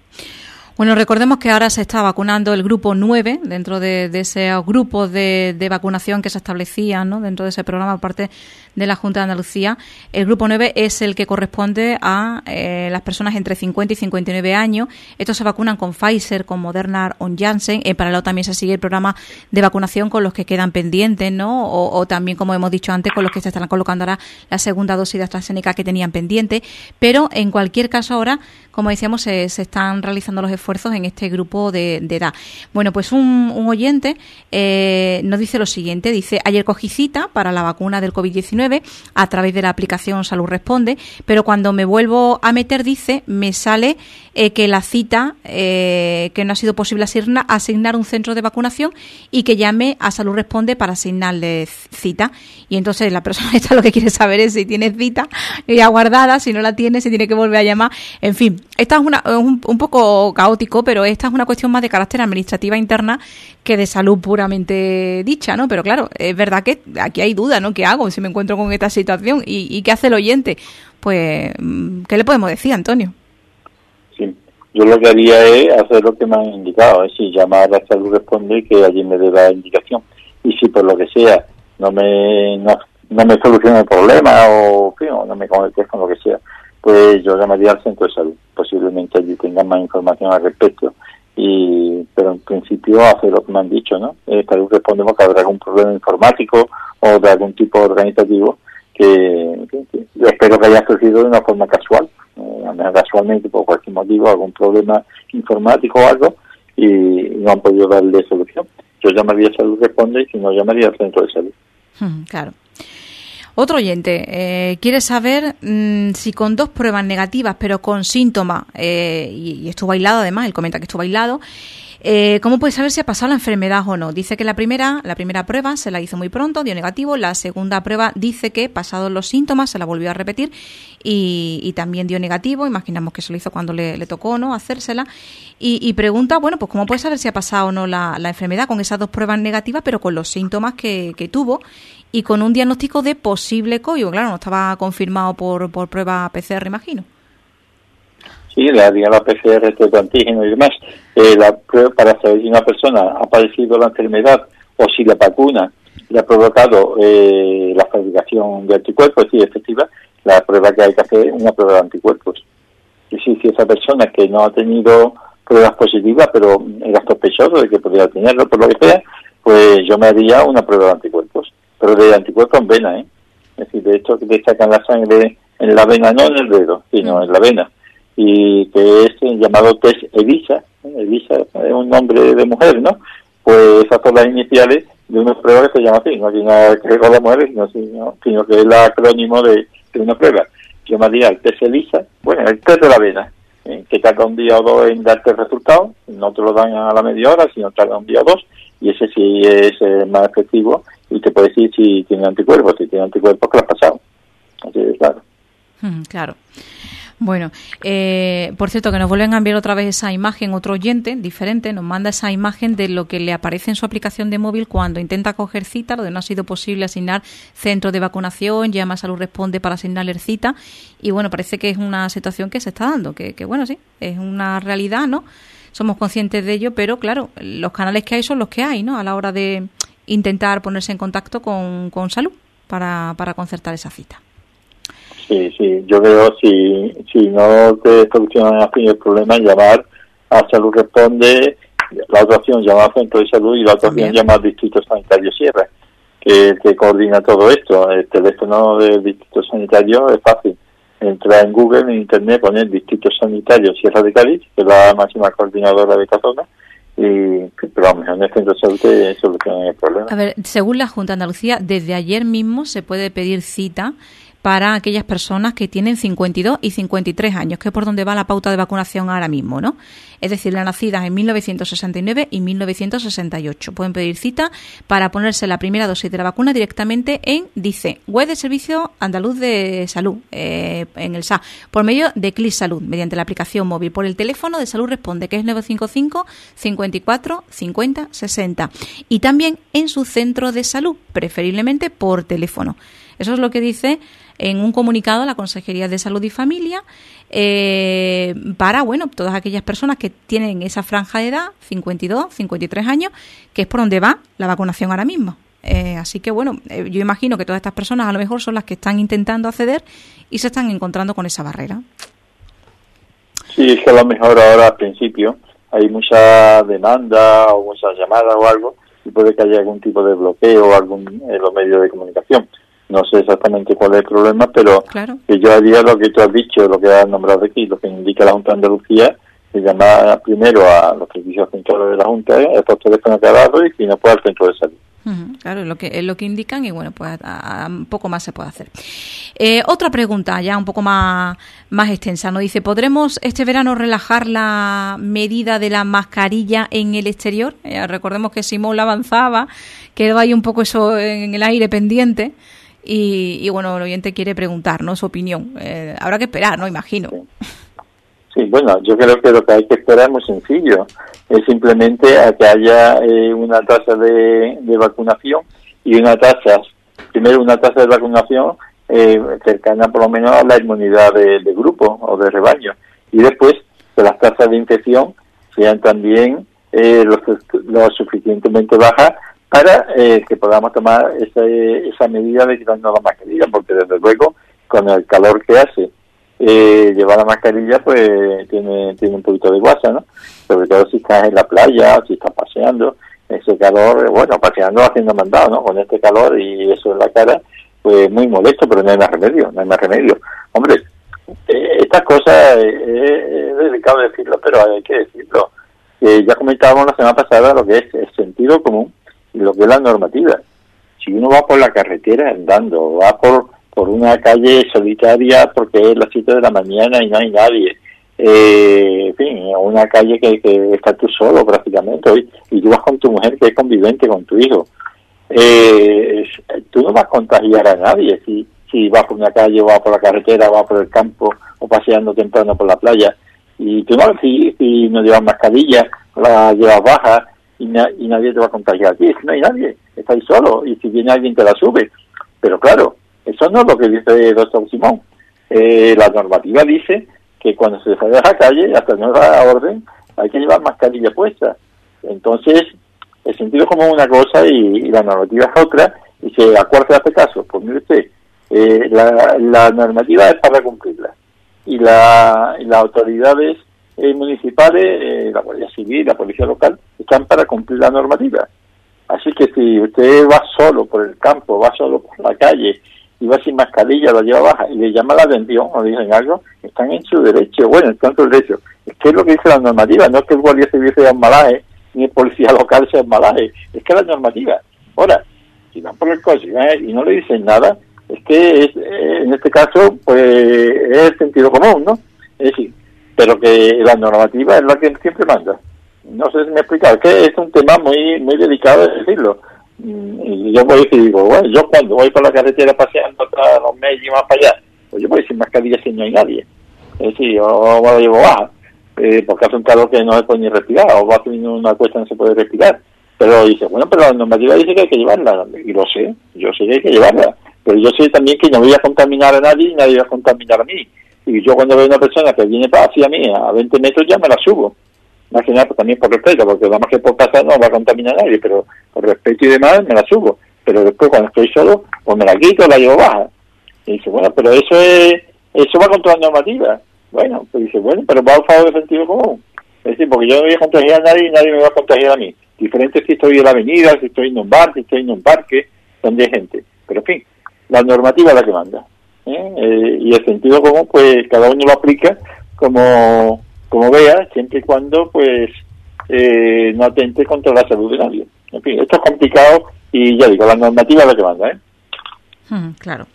Bueno, recordemos que ahora se está vacunando el grupo 9 dentro de, de ese grupo de, vacunación que se establecía ¿no? dentro de ese programa por parte de la Junta de Andalucía. El grupo 9 es el que corresponde a eh, las personas entre 50 y 59 años. Estos se vacunan con Pfizer, con Moderna o Janssen. En paralelo también se sigue el programa de vacunación con los que quedan pendientes, ¿no? O, también, como hemos dicho antes, con los que se están colocando ahora la segunda dosis de AstraZeneca que tenían pendiente. Pero en cualquier caso ahora, como decíamos, se, se están realizando los esfuerzos en este grupo de, edad. Bueno, pues un, oyente eh, nos dice lo siguiente, dice, ayer cogí cita para la vacuna del COVID-19 a través de la aplicación Salud Responde, pero cuando me vuelvo a meter, dice, me sale eh, que la cita, eh, que no ha sido posible asignar, asignar un centro de vacunación y que llame a Salud Responde para asignarle cita. Y entonces la persona está lo que quiere saber es si tiene cita ya guardada, si no la tiene, si tiene que volver a llamar. En fin, esta es una, un, poco caótico, pero esta es una cuestión más de carácter administrativa interna que de salud puramente dicha, ¿no? Pero claro, es verdad que aquí hay duda, ¿no? ¿Qué hago si me encuentro con esta situación? ¿Y, y qué hace el oyente? Pues, ¿qué le podemos decir, Antonio?
Yo lo que haría es hacer lo que me han indicado, es decir, llamar a Salud Responde que allí me dé la indicación. Y si por lo que sea no me no, me soluciona el problema o, no me conectes con lo que sea, pues yo llamaría al centro de salud. Posiblemente allí tengan más información al respecto. y Pero en principio hacer lo que me han dicho, ¿no? Eh, salud Responde que habrá algún problema informático o de algún tipo organizativo que, yo espero que haya surgido de una forma casual eh, casualmente por cualquier motivo, algún problema informático o algo, y no han podido darle solución. Yo llamaría a Salud Responde y si no, llamaría al centro de salud.
Claro. Otro oyente eh, quiere saber mm, si con dos pruebas negativas, pero con síntomas, eh, y, estuvo aislado además, él comenta que estuvo aislado, eh, ¿Cómo puede saber si ha pasado la enfermedad o no? Dice que la primera, la primera prueba se la hizo muy pronto, dio negativo. La segunda prueba dice que, pasados los síntomas, se la volvió a repetir y, también dio negativo. Imaginamos que se lo hizo cuando le, tocó no hacérsela. Y, pregunta, bueno, pues ¿cómo puede saber si ha pasado o no la, enfermedad con esas dos pruebas negativas, pero con los síntomas que, tuvo y con un diagnóstico de posible COVID? Claro, no estaba confirmado por, por prueba PCR, imagino.
Sí, la, la PCR, este antígeno y demás. Eh, la prueba para saber si una persona ha padecido la enfermedad o si la vacuna le ha provocado eh, la fabricación de anticuerpos, sí, efectiva, la prueba que hay que hacer es una prueba de anticuerpos. Y si, si esa persona que no ha tenido pruebas positivas, pero era sospechoso de que podría tenerlo, por lo que sea, pues yo me haría una prueba de anticuerpos, pero de anticuerpos en vena, ¿eh? Es decir, de hecho que te sacan la sangre en la vena, no en el dedo, sino en la vena y que es llamado test ELISA, ELISA es un nombre de mujer, ¿no? Pues esas son las iniciales de una prueba que se llama así, no tiene nada que ver con las mujeres, sino, sino, que es el acrónimo de, una prueba. Yo me el test ELISA, bueno, el test de la vena, ¿eh? que tarda un día o dos en darte el resultado, no te lo dan a la media hora, sino tarda un día o dos, y ese sí es eh, más efectivo y te puede decir si tiene anticuerpos, si tiene anticuerpos que lo has pasado. Así es claro.
claro. Bueno, eh, por cierto, que nos vuelven a enviar otra vez esa imagen, otro oyente diferente, nos manda esa imagen de lo que le aparece en su aplicación de móvil cuando intenta coger cita, donde no ha sido posible asignar centro de vacunación, llama a Salud Responde para asignarle cita, y bueno, parece que es una situación que se está dando, que, que bueno, sí, es una realidad, ¿no? Somos conscientes de ello, pero claro, los canales que hay son los que hay, ¿no? A la hora de intentar ponerse en contacto con, con salud para, para concertar esa cita.
Sí, sí, yo veo si, si no te solucionan el problema, llamar a Salud Responde, la otra opción llamar al Centro de Salud y la otra opción llamar al Distrito Sanitario Sierra, que, que coordina todo esto. El teléfono del Distrito Sanitario es fácil. Entrar en Google, en Internet, poner Distrito Sanitario Sierra de Cádiz, que es la máxima coordinadora de esta zona, y, pero vamos, en el centro de salud solucionan el problema.
A ver, según la Junta de Andalucía, desde ayer mismo se puede pedir cita para aquellas personas que tienen 52 y 53 años, que es por donde va la pauta de vacunación ahora mismo, ¿no? Es decir, las nacidas en 1969 y 1968. Pueden pedir cita para ponerse la primera dosis de la vacuna directamente en, dice, web de Servicio Andaluz de Salud, eh, en el SA, por medio de CLIS Salud, mediante la aplicación móvil, por el teléfono de Salud Responde, que es 955 54 50 60. Y también en su centro de salud, preferiblemente por teléfono. Eso es lo que dice en un comunicado a la Consejería de Salud y Familia eh, para, bueno, todas aquellas personas que tienen esa franja de edad, 52, 53 años, que es por donde va la vacunación ahora mismo. Eh, así que, bueno, eh, yo imagino que todas estas personas a lo mejor son las que están intentando acceder y se están encontrando con esa barrera.
Sí, es que a lo mejor ahora al principio hay mucha demanda o muchas llamadas o algo y puede que haya algún tipo de bloqueo algún en los medios de comunicación no sé exactamente cuál es el problema, pero que yo haría lo que tú has dicho, lo que has nombrado aquí, lo que indica la Junta de Andalucía, se llama primero a los servicios centrales de la Junta, a estos teléfonos que ha dado y si no, puede al centro de salud.
claro, es lo que, es lo que indican y bueno, pues un poco más se puede hacer. Eh, otra pregunta, ya un poco más, más extensa, nos dice, ¿podremos este verano relajar la medida de la mascarilla en el exterior? Eh, recordemos que Simón la avanzaba, quedó ahí un poco eso en el aire pendiente. Y, bueno, el oyente quiere preguntarnos su opinión. Eh, habrá que esperar, ¿no? Imagino.
Sí, bueno, yo creo que lo que hay que esperar es muy sencillo. Es simplemente a que haya eh, una tasa de, vacunación y una tasa, primero una tasa de vacunación eh, cercana por lo menos a la inmunidad de, grupo o de rebaño. Y después que las tasas de infección sean también lo suficientemente bajas para eh, que podamos tomar esa, esa medida de quitarnos la mascarilla, porque desde luego con el calor que hace eh, llevar la mascarilla pues tiene, tiene un poquito de guasa, ¿no? Sobre todo si estás en la playa, si estás paseando, ese calor, bueno, paseando haciendo mandado, ¿no? Con este calor y eso en la cara, pues muy molesto, pero no hay más remedio, no hay más remedio. Hombre, eh, estas cosas es delicado decirlo, pero hay que decirlo. ya comentábamos la semana pasada lo que es el sentido común lo que es la normativa. Si uno va por la carretera andando, va por, por una calle solitaria porque es las 7 de la mañana y no hay nadie, eh, en fin, una calle que, que está tú solo prácticamente, y, y tú vas con tu mujer que es convivente con tu hijo, eh, tú no vas a contagiar a nadie si, si vas por una calle vas por la carretera vas por el campo o paseando temprano por la playa. Y tú no, si, si no llevas mascarilla, la llevas baja y, y nadie te va a contagiar a ti, no hay nadie, estás solo y si viene alguien te la sube. Pero claro, eso no es lo que dice el doctor Simón. Eh, la normativa dice que cuando se sale a la calle, hasta nueva orden, hay que llevar mascarilla puesta. Entonces, el sentido es como una cosa y, la normativa es otra, y se acuerda este caso, pues mire usted, eh, la, normativa es para cumplirla, y, la, las autoridades eh, municipales, eh, la Guardia Civil, la Policía Local, están para cumplir la normativa. Así que si usted va solo por el campo, va solo por la calle, y va sin mascarilla, la lleva baja, y le llama la atención o dicen algo, están en su derecho, bueno, están en su derecho. Es que es lo que dice la normativa, no es que el Guardia Civil sea un malaje, ni el policía local sea malaje, es que la normativa. Ahora, si van por el coche y no le dicen nada, es que es, eh, en este caso pues es el sentido común, ¿no? Es decir, pero que la normativa es la que siempre manda. No sé si me he es que es un tema muy muy delicado de decirlo. Mm, y yo voy y digo, bueno, yo cuando voy por la carretera paseando hasta los medios y más para allá, pues yo voy sin mascarilla si no hay nadie. Es decir, yo la llevo baja porque hace un calor que no se puede ni respirar, o va a tener una cuesta no se puede respirar. Pero dice, bueno, pero la normativa dice que hay que llevarla, y lo sé, yo sé que hay que llevarla, pero yo sé también que no voy a contaminar a nadie y nadie va a contaminar a mí. Y yo cuando veo una persona que viene hacia mí a 20 metros ya me la subo. Más que nada pues, también por respeto, porque nada que por pasar no va a contaminar a nadie, pero por respeto y demás me la subo. Pero después cuando estoy solo, pues me la quito, la llevo baja. Y dice, bueno, pero eso es, eso va contra la normativa. Bueno, pues dice, bueno, pero va a favor del sentido común. Es decir, porque yo no voy a contagiar a nadie y nadie me va a contagiar a mí. Diferente si estoy en la avenida, si estoy en un bar, si estoy en un parque, donde hay gente. Pero en fin, la normativa es la que manda. ¿Eh? Eh, y el sentido común, pues cada uno lo aplica como, como vea, siempre y cuando, pues, eh, no atente contra la salud de nadie. En fin, esto es complicado y ya digo, la normativa es la que manda. ¿eh?
Hmm, claro.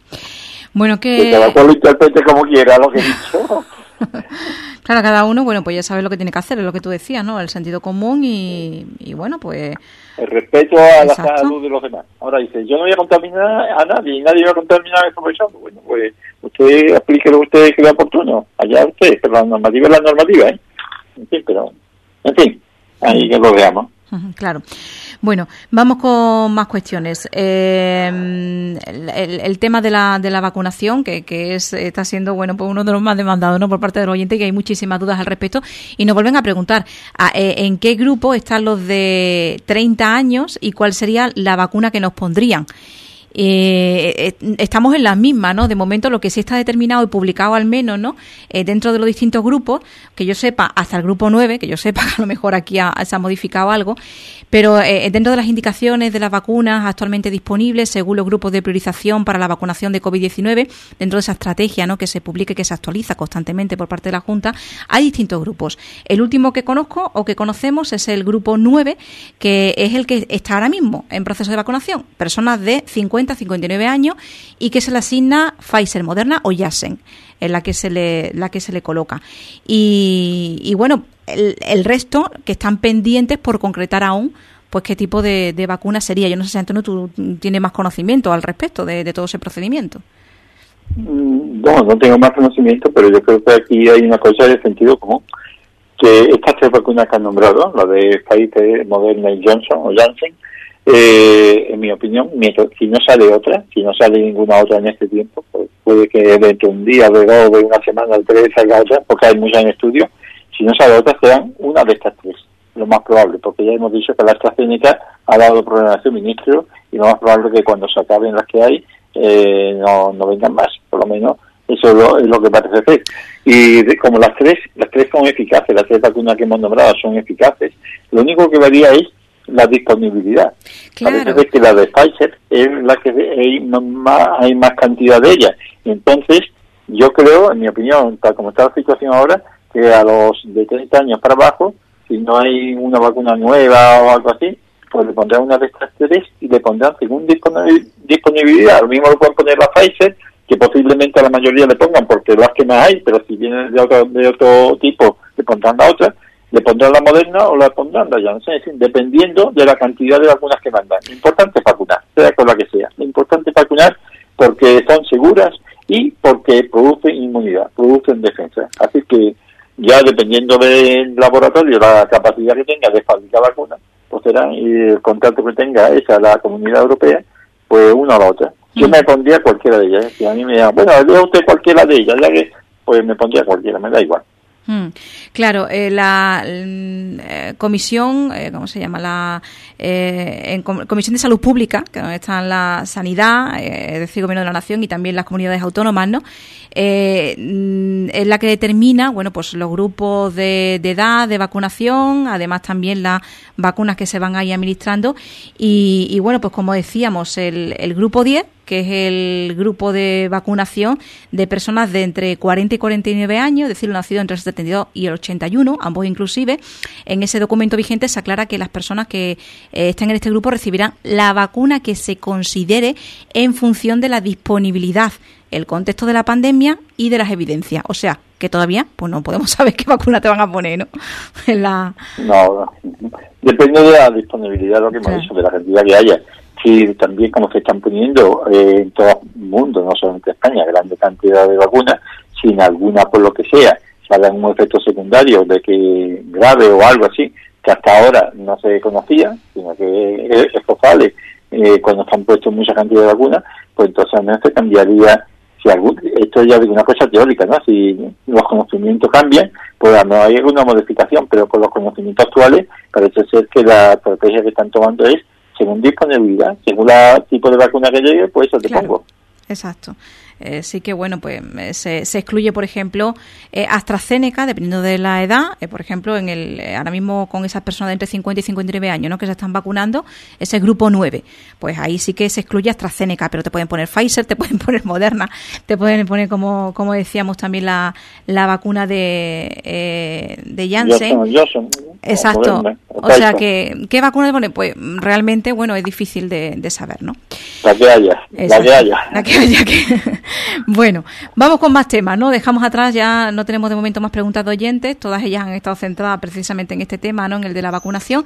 Bueno, que... que
cada cual lo interprete como quiera lo que he dicho.
claro, cada uno, bueno, pues ya sabe lo que tiene que hacer, es lo que tú decías, ¿no? El sentido común y, bueno, pues...
El respeto a la salud de los demás. Ahora dice, yo no voy a contaminar a nadie, nadie va a contaminar a esta persona. Bueno, pues usted aplique lo que usted crea oportuno, allá usted, pero la normativa es la normativa, ¿eh? En fin, pero, en fin, ahí que lo veamos.
Claro. Bueno, vamos con más cuestiones. Eh, el, tema de la, de la vacunación, que, que es, está siendo bueno pues uno de los más demandados ¿no? por parte del oyente, que hay muchísimas dudas al respecto. Y nos vuelven a preguntar eh, en qué grupo están los de 30 años y cuál sería la vacuna que nos pondrían. Eh, eh, estamos en las mismas, ¿no? De momento lo que sí está determinado y publicado al menos, ¿no? Eh, dentro de los distintos grupos, que yo sepa, hasta el grupo 9, que yo sepa que a lo mejor aquí se ha modificado algo, pero eh, dentro de las indicaciones de las vacunas actualmente disponibles, según los grupos de priorización para la vacunación de COVID-19, dentro de esa estrategia, ¿no? Que se publique, que se actualiza constantemente por parte de la Junta, hay distintos grupos. El último que conozco o que conocemos es el grupo 9, que es el que está ahora mismo en proceso de vacunación, personas de 50 59 años y que se le asigna Pfizer, Moderna o Janssen, en la que se le, la que se le coloca. Y, bueno, el, resto que están pendientes por concretar aún pues qué tipo de, vacuna sería. Yo no sé si Antonio tú tienes más conocimiento al respecto de, todo ese procedimiento.
Mm, no, no tengo más conocimiento, pero yo creo que aquí hay una cosa de sentido común. Que estas tres vacunas que han nombrado, la de Pfizer, Moderna y Johnson o Janssen, eh, en mi opinión, si no sale otra, si no sale ninguna otra en este tiempo, pues puede que dentro de un día, de dos, de una semana, de tres salga otra, porque hay muchas en estudio, si no sale otra, serán una de estas tres, lo más probable, porque ya hemos dicho que la AstraZeneca ha dado problemas de suministro y lo más probable que cuando se acaben las que hay, eh, no, no vengan más, por lo menos eso es lo, que parece ser. Y como las tres, las tres son eficaces, las tres vacunas que hemos nombrado son eficaces, lo único que varía es la disponibilidad. Claro. Parece que la de Pfizer es la que hay más, hay más cantidad de ella. Entonces, yo creo, en mi opinión, tal como está la situación ahora, que a los de 30 años para abajo, si no hay una vacuna nueva o algo así, pues le pondrán una de estas tres y le pondrán según disponibilidad. Lo mismo lo pueden poner la Pfizer, que posiblemente a la mayoría le pongan porque las que más hay, pero si vienen de otro, de otro tipo, le pondrán la otra, le pondrán la Moderna o la pondrán la Janssen, dependiendo de la cantidad de vacunas que mandan. Lo importante es vacunar, sea con la que sea. Lo importante es vacunar porque son seguras y porque producen inmunidad, producen defensa. Así que ya dependiendo del laboratorio, la capacidad que tenga de fabricar vacunas, pues será y el contacto que tenga esa, la comunidad europea, pues una o la otra. Yo mm. me pondría cualquiera de ellas. ¿eh? Si a mí me da, bueno, lea usted cualquiera de ellas, ya que pues me pondría cualquiera, me da igual.
Mm. Claro, eh, la mm, eh, comisión, eh, ¿cómo se llama? La en Comisión de Salud Pública, que están la sanidad, es decir, Gobierno de la Nación y también las comunidades autónomas, ¿no? Mm, es la que determina, bueno, pues los grupos de, edad de vacunación, además también las vacunas que se van ahí administrando y, y bueno, pues como decíamos, el, el grupo 10 que es el grupo de vacunación de personas de entre 40 y 49 años, es decir, nacido entre el 72 y el 81, ambos inclusive. En ese documento vigente se aclara que las personas que eh, están en este grupo recibirán la vacuna que se considere en función de la disponibilidad, el contexto de la pandemia y de las evidencias. O sea, que todavía pues no podemos saber qué vacuna te van a poner, ¿no?
la... No, depende de la disponibilidad, lo que hemos dicho, de la cantidad que haya y también como se están poniendo eh, en todo el mundo, no solamente en España, grande cantidad de vacunas, sin alguna por lo que sea, salga un efecto secundario de que grave o algo así, que hasta ahora no se conocía, sino que esto sale eh, cuando están puestos mucha cantidad de vacunas, pues entonces menos se cambiaría, si algún, esto ya es una cosa teórica, ¿no? Si los conocimientos cambian, pues no hay alguna modificación, pero con los conocimientos actuales parece ser que la estrategia que están tomando es según disponibilidad, según el tipo de vacuna que llegue, pues eso te pongo.
Exacto. Eh, sí que, bueno, pues eh, se, se excluye, por ejemplo, eh, AstraZeneca, dependiendo de la edad, por ejemplo, en el ahora mismo con esas personas de entre 50 y 59 años ¿no? que se están vacunando, ese grupo 9, pues ahí sí que se excluye AstraZeneca, pero te pueden poner Pfizer, te pueden poner Moderna, te pueden poner, como, como decíamos, también la, la vacuna de, de Janssen. Exacto. O sea, que, ¿qué vacuna le? Pues realmente, bueno, es difícil de, de saber, ¿no?
La que haya, la que haya.
La que haya que... bueno, vamos con más temas, ¿no? Dejamos atrás, ya no tenemos de momento más preguntas de oyentes, todas ellas han estado centradas precisamente en este tema, ¿no? En el de la vacunación.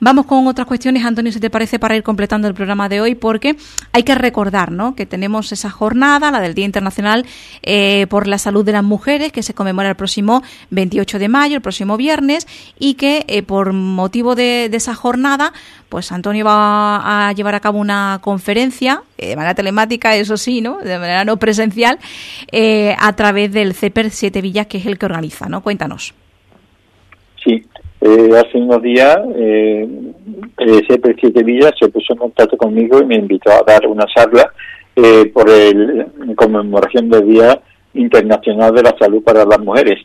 Vamos con otras cuestiones, Antonio, si te parece, para ir completando el programa de hoy, porque hay que recordar, ¿no? Que tenemos esa jornada, la del Día Internacional eh, por la Salud de las Mujeres, que se conmemora el próximo 28 de mayo, el próximo viernes, y que eh, por motivo de, esa jornada, pues Antonio va a llevar a cabo una conferencia eh, de manera telemática, eso sí, ¿no? De manera no presencial, eh, a través del CEPER Siete Villas, que es el que organiza, ¿no? Cuéntanos.
Sí, hace unos días el CEPER Siete Villas se puso en contacto conmigo y me invitó a dar una charla por el conmemoración del Día Internacional de la Salud para las Mujeres.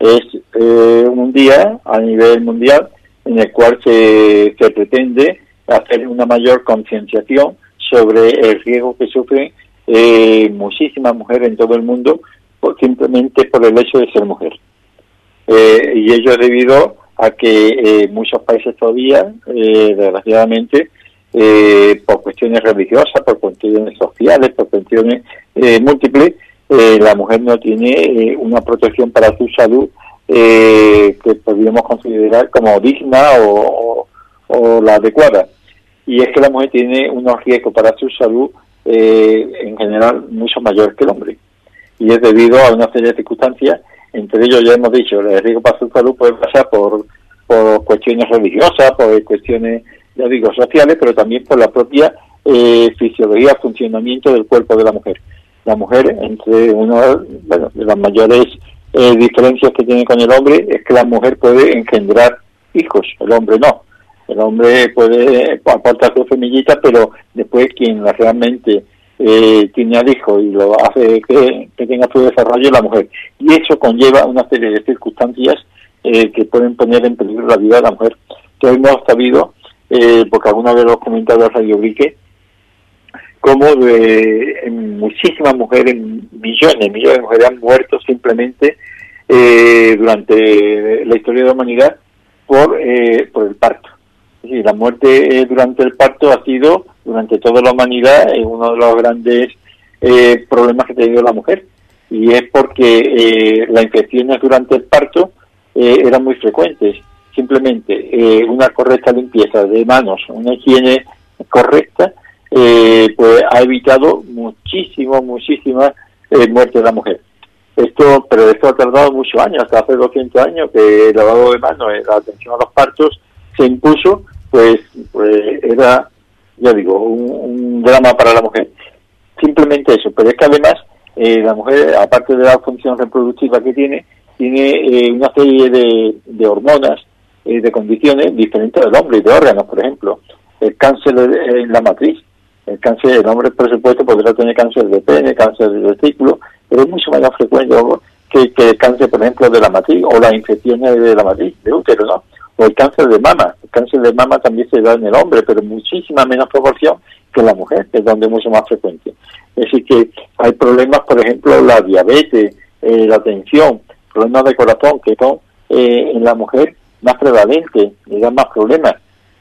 Es un día a nivel mundial en el cual se, pretende hacer una mayor concienciación sobre el riesgo que sufren eh, muchísimas mujeres en todo el mundo simplemente por el hecho de ser mujer. Eh, y ello es debido a que eh, muchos países todavía, eh, desgraciadamente, por cuestiones religiosas, por cuestiones sociales, por cuestiones múltiples, la mujer no tiene una protección para su salud eh, que podríamos considerar como digna o, la adecuada. Y es que la mujer tiene unos riesgos para su salud eh, en general mucho mayor que el hombre. Y es debido a una serie de circunstancias, entre ellos ya hemos dicho, el riesgo para su salud puede pasar por, por cuestiones religiosas, por cuestiones, ya digo, sociales, pero también por la propia eh, fisiología, funcionamiento del cuerpo de la mujer. La mujer, entre uno bueno, de las mayores eh, diferencias que tiene con el hombre es que la mujer puede engendrar hijos, el hombre no. El hombre puede aportar su semillita, pero después quien realmente eh, tiene al hijo y lo hace que, tenga su desarrollo es la mujer. Y eso conlleva una serie de circunstancias eh, que pueden poner en peligro la vida de la mujer. Que hemos sabido, eh, porque alguna vez lo comentado a Radio Brique, como de muchísimas mujeres, millones, millones de mujeres han muerto simplemente eh, durante la historia de la humanidad por, eh, por el parto. Sí, la muerte durante el parto ha sido, durante toda la humanidad, uno de los grandes problemas que ha tenido la mujer. Y es porque las infecciones durante el parto eran muy frecuentes simplemente eh, una correcta limpieza de manos, una higiene correcta, eh, pues ha evitado muchísimo, muchísimas eh, muertes de la mujer. Esto, pero esto ha tardado muchos años, hasta hace 200 años que el lavado de manos, la atención a los partos se impuso, pues, pues era, ya digo, un, drama para la mujer. Simplemente eso, pero es que además la mujer, aparte de la función reproductiva que tiene, tiene una serie de, de hormonas de condiciones diferentes del hombre y de órganos, por ejemplo. El cáncer en la matriz, el cáncer, el hombre, por supuesto, podrá tener cáncer de pene, cáncer de testículo, pero es mucho más frecuente que, que el cáncer, por ejemplo, de la matriz o las infecciones de la matriz, de útero, ¿no? O el cáncer de mama. El cáncer de mama también se da en el hombre, pero muchísima menos proporción que en la mujer, que es donde es mucho más frecuente. Es decir, que hay problemas, por ejemplo, la diabetes, eh, la tensión, problemas de corazón, que son eh, en la mujer más prevalente y da más problemas.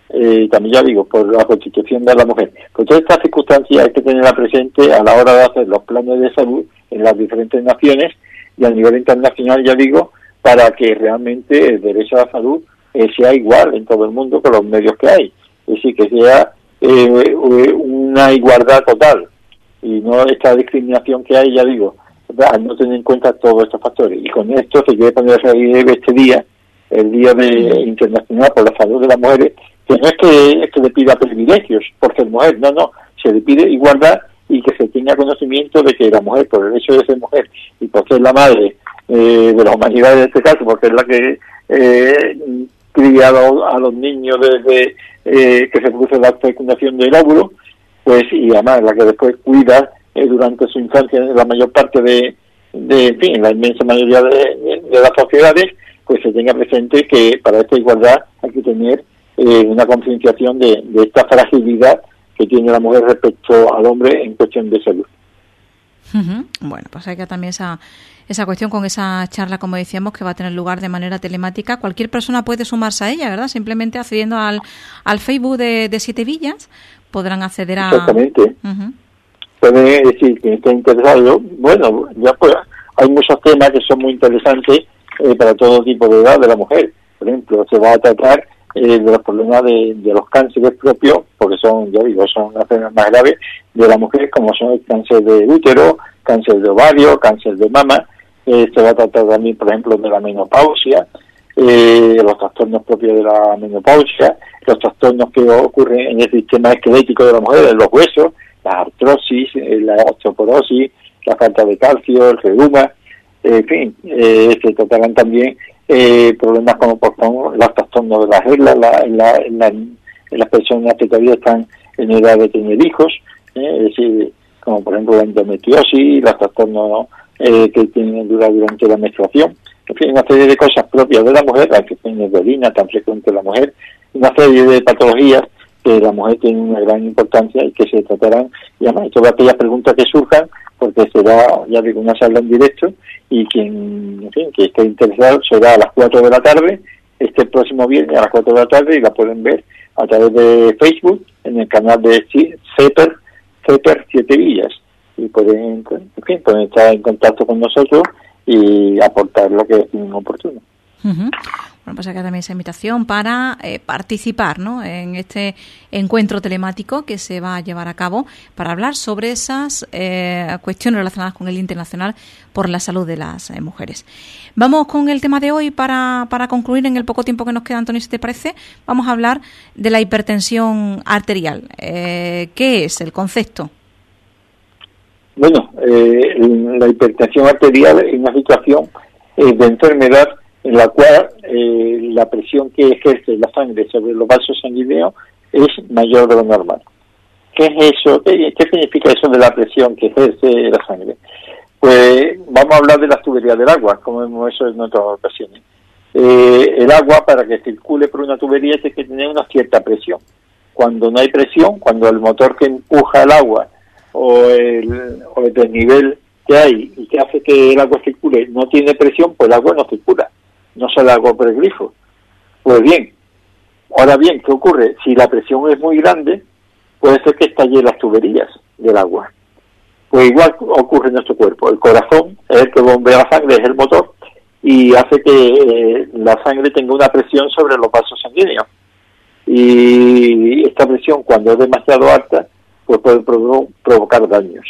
Eh, también ya digo, por la constitución de la mujer. Pues todas estas circunstancias hay que tenerla presente a la hora de hacer los planes de salud en las diferentes naciones y a nivel internacional, ya digo, para que realmente el derecho a la salud eh, sea igual en todo el mundo con los medios que hay. Es decir, que sea eh, una igualdad total y no esta discriminación que hay, ya digo, al no tener en cuenta todos estos factores. Y con esto se quiere poner a este día el Día de, Internacional por la Salud de las Mujeres, que no es que, que le pida privilegios por ser mujer, no, no, se le pide igualdad y que se tenga conocimiento de que la mujer, por el hecho de ser mujer y por ser la madre eh, de la humanidad en este caso, porque es la que eh, cría a los, niños desde eh, que se produce la fecundación del óvulo, pues y además la que después cuida eh, durante su infancia la mayor parte de, de en fin, la inmensa mayoría de las sociedades, pues se tenga presente que para esta igualdad hay que tener eh, una concienciación de, esta fragilidad que tiene la mujer respecto al hombre en cuestión de salud.
Bueno, pues hay que también esa, esa cuestión con esa charla, como decíamos, que va a tener lugar de manera telemática. Cualquier persona puede sumarse a ella, ¿verdad? Simplemente accediendo al, al Facebook de, Siete Villas podrán acceder a...
Exactamente. Pueden decir que está interesado. Bueno, ya pues hay muchos temas que son muy interesantes eh, para todo tipo de edad de la mujer. Por ejemplo, se va a tratar eh, de los problemas de, los cánceres propios, porque son, ya digo, son las enfermedades más graves de la mujer, como son el cáncer de útero, cáncer de ovario, cáncer de mama. Eh, se va a tratar también, por ejemplo, de la menopausia, los trastornos propios de la menopausia, los trastornos que ocurren en el sistema esquelético de la mujer, en los huesos, la artrosis, la osteoporosis, la falta de calcio, el reuma, en fin, eh, se tratarán también eh, problemas como por ejemplo los trastornos de las reglas la, en, las personas que todavía están en edad de tener hijos, eh, es decir, como por ejemplo la endometriosis, los trastornos que tienen duda durante la menstruación, en fin, una serie de cosas propias de la mujer, la que tiene de orina tan frecuente la mujer, una serie de patologías que la mujer tiene una gran importancia y que se tratarán, y además todas aquellas preguntas que surjan, porque será, ya digo, una sala en directo, y quien, en fin, que esté interesado será a las 4 de la tarde, este próximo viernes a las 4 de la tarde, y la pueden ver a través de Facebook, en el canal de CEPER, CEPER Siete Villas, y pueden, en fin, pueden estar en contacto con nosotros y aportar lo que es oportuno.
Bueno, pues acá también esa invitación para eh, participar ¿no? en este encuentro telemático que se va a llevar a cabo para hablar sobre esas eh, cuestiones relacionadas con el Internacional por la Salud de las eh, Mujeres. Vamos con el tema de hoy para, para concluir en el poco tiempo que nos queda, Antonio, si te parece. Vamos a hablar de la hipertensión arterial. ¿Qué es el concepto?
Bueno, la hipertensión arterial es una situación de enfermedad en la cual eh, la presión que ejerce la sangre sobre los vasos sanguíneos es mayor de lo normal. ¿Qué es eso? ¿Qué, significa eso de la presión que ejerce la sangre? Pues vamos a hablar de las tuberías del agua, como hemos hecho en otras ocasiones. Eh, el agua, para que circule por una tubería, tiene que tener una cierta presión. Cuando no hay presión, cuando el motor que empuja el agua o el, o el desnivel que hay y que hace que el agua circule no tiene presión, pues el agua no circula no sale agua por el grifo. Pues bien, Ahora bien, ¿qué ocurre? Si la presión es muy grande, puede ser que estalle las tuberías del agua. Pues igual ocurre en nuestro cuerpo. El corazón es el que bombea la sangre, es el motor, y hace que eh, la sangre tenga una presión sobre los vasos sanguíneos. Y esta presión, cuando es demasiado alta, pues puede provocar daños.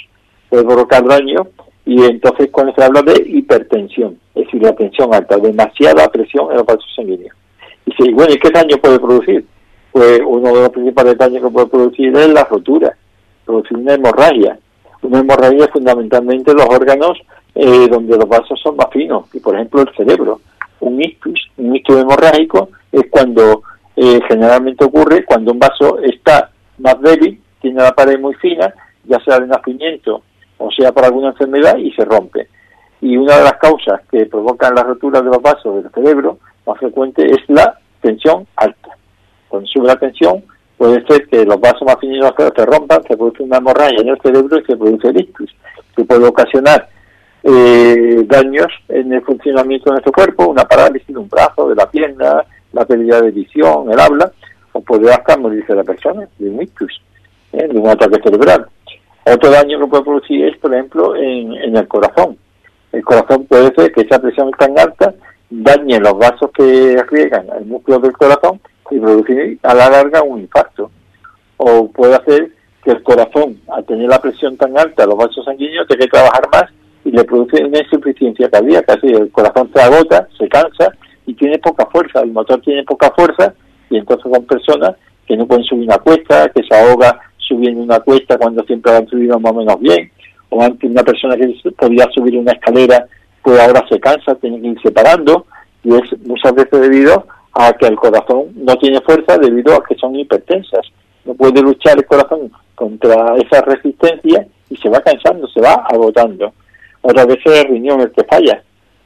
Puede provocar daños y entonces cuando se habla de hipertensión, es decir, la tensión alta, demasiada presión en los vasos sanguíneos. Y si, bueno, ¿y qué daño puede producir? Pues uno de los principales daños que puede producir es la rotura, producir una hemorragia. Una hemorragia fundamentalmente los órganos eh, donde los vasos son más finos, y por ejemplo el cerebro. Un ictus, un ictus hemorrágico es cuando eh, generalmente ocurre cuando un vaso está más débil, tiene la pared muy fina, ya sea de nacimiento o sea por alguna enfermedad y se rompe. Y una de las causas que provocan la rotura de los vasos del cerebro más frecuente es la tensión alta. Cuando sube la tensión, puede ser que los vasos más finos se rompan, se produce una hemorragia en el cerebro y se produce el ictus, que puede ocasionar eh, daños en el funcionamiento de nuestro cuerpo, una parálisis de un brazo, de la pierna, la pérdida de visión, el habla, o puede hasta morirse la persona de un ictus, ¿eh? de un ataque cerebral. Otro daño que puede producir es, por ejemplo, en, el corazón. El corazón puede ser que esa presión tan alta dañe los vasos que riegan el músculo del corazón y producir a la larga un infarto. O puede hacer que el corazón, al tener la presión tan alta, los vasos sanguíneos, tenga que trabajar más y le produce una insuficiencia cardíaca. Así el corazón se agota, se cansa y tiene poca fuerza. El motor tiene poca fuerza y entonces son personas que no pueden subir una cuesta, que se ahoga subiendo una cuesta cuando siempre han subido más o menos bien, o antes una persona que podía subir una escalera, pues ahora se cansa, tiene que ir separando, y es muchas veces debido a que el corazón no tiene fuerza debido a que son hipertensas. No puede luchar el corazón contra esa resistencia y se va cansando, se va agotando. Otras veces el riñón el que falla.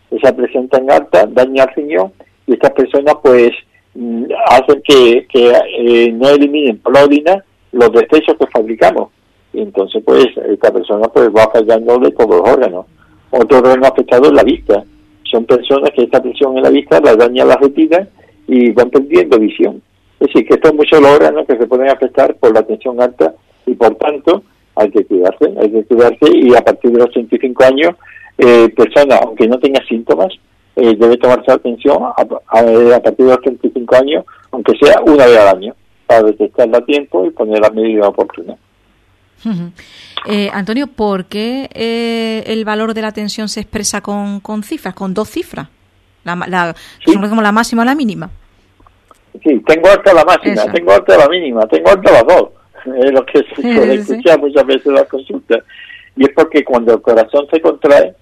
Esa presión tan alta daña al riñón y estas personas pues mm, hacen que, eh, no eliminen orina los desechos que fabricamos. Y entonces, pues, esta persona pues va fallando de todos los órganos. Otro órgano afectado es la vista. Son personas que esta presión en la vista la daña la retina y van perdiendo visión. Es decir, que estos muchos los órganos que se pueden afectar por la tensión alta y por tanto hay que cuidarse, hay que cuidarse y a partir de los 85 años, eh, persona, aunque no tenga síntomas, eh, debe tomarse atención a, a, partir de los 35 años, aunque sea una vez al año para detectarla a tiempo y poner la medida oportuna.
Eh, Antonio, ¿por qué eh, el valor de la tensión se expresa con, con cifras, con dos cifras? La, la, como la máxima o la mínima.
Sí, tengo alta la máxima, tengo alta la mínima, tengo alta las dos. Es lo que se suele escuchar muchas veces en las consultas. Y es porque cuando el corazón se contrae,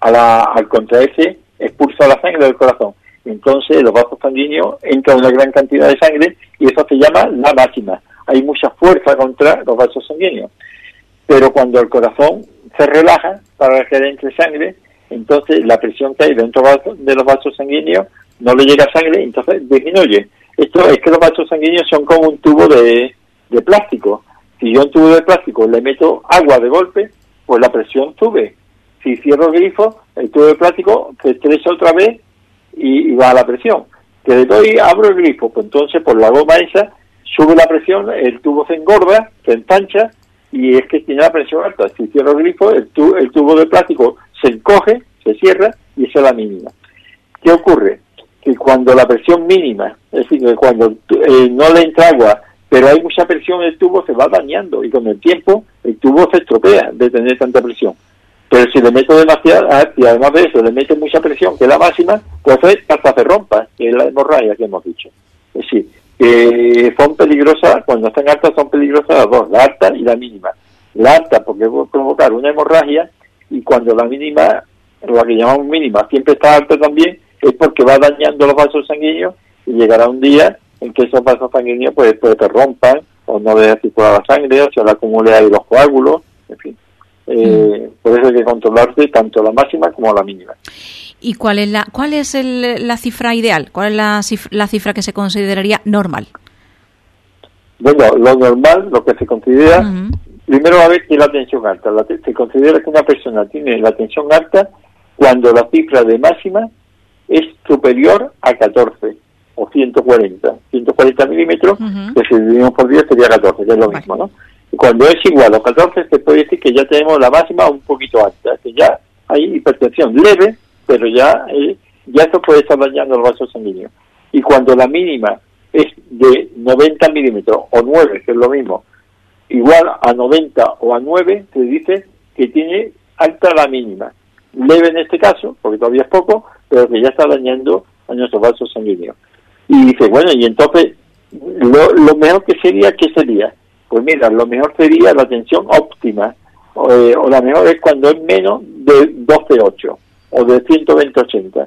a la, al contraerse, expulsa la sangre del corazón entonces los vasos sanguíneos entra una gran cantidad de sangre y eso se llama la máxima. Hay mucha fuerza contra los vasos sanguíneos. Pero cuando el corazón se relaja para que entre sangre, entonces la presión que hay dentro de los vasos sanguíneos no le llega sangre, entonces disminuye. Esto es que los vasos sanguíneos son como un tubo de, de plástico. Si yo un tubo de plástico le meto agua de golpe, pues la presión sube. Si cierro el grifo, el tubo de plástico se estresa otra vez y, va a la presión. Que le doy, abro el grifo, pues entonces por la goma esa sube la presión, el tubo se engorda, se ensancha y es que tiene la presión alta. Si cierro el grifo, el, el tubo de plástico se encoge, se cierra y esa es la mínima. ¿Qué ocurre? Que cuando la presión mínima, es decir, que cuando eh, no le entra agua, pero hay mucha presión, el tubo se va dañando y con el tiempo el tubo se estropea de tener tanta presión. Pero si le meto demasiada, y además de eso le meto mucha presión, que es la máxima, pues hasta se rompa, que es la hemorragia que hemos dicho. Es decir, que son peligrosas, cuando están altas son peligrosas las dos, la alta y la mínima. La alta porque puede provocar una hemorragia y cuando la mínima, lo que llamamos mínima, siempre está alta también, es porque va dañando los vasos sanguíneos y llegará un día en que esos vasos sanguíneos pues, pues se rompan o no deja circular la sangre o se la acumule ahí los coágulos, en fin. Eh, mm. Por eso hay que controlarse tanto la máxima como la mínima.
¿Y cuál es la, cuál es la cifra ideal? ¿Cuál es la cifra, la cifra que se consideraría normal?
Bueno, lo normal, lo que se considera, primero va a ver que la tensión alta. se considera que una persona tiene la tensión alta cuando la cifra de máxima es superior a 14. o 140. 140 milímetros, que si dividimos por 10 sería 14, que es lo mismo, ¿no? Cuando es igual a 14, se puede decir que ya tenemos la máxima un poquito alta, que ya hay hipertensión leve, pero ya, eh, ya eso puede estar dañando el vaso sanguíneo. Y cuando la mínima es de 90 milímetros o 9, que es lo mismo, igual a 90 o a 9, se dice que tiene alta la mínima. Leve en este caso, porque todavía es poco, pero que ya está dañando a nuestros vasos sanguíneos. Y dice, bueno, y entonces, lo, lo mejor que sería, ¿qué sería? Pues mira, lo mejor sería la tensión óptima, eh, o, la mejor es cuando es menos de 12,8 o de 120,80.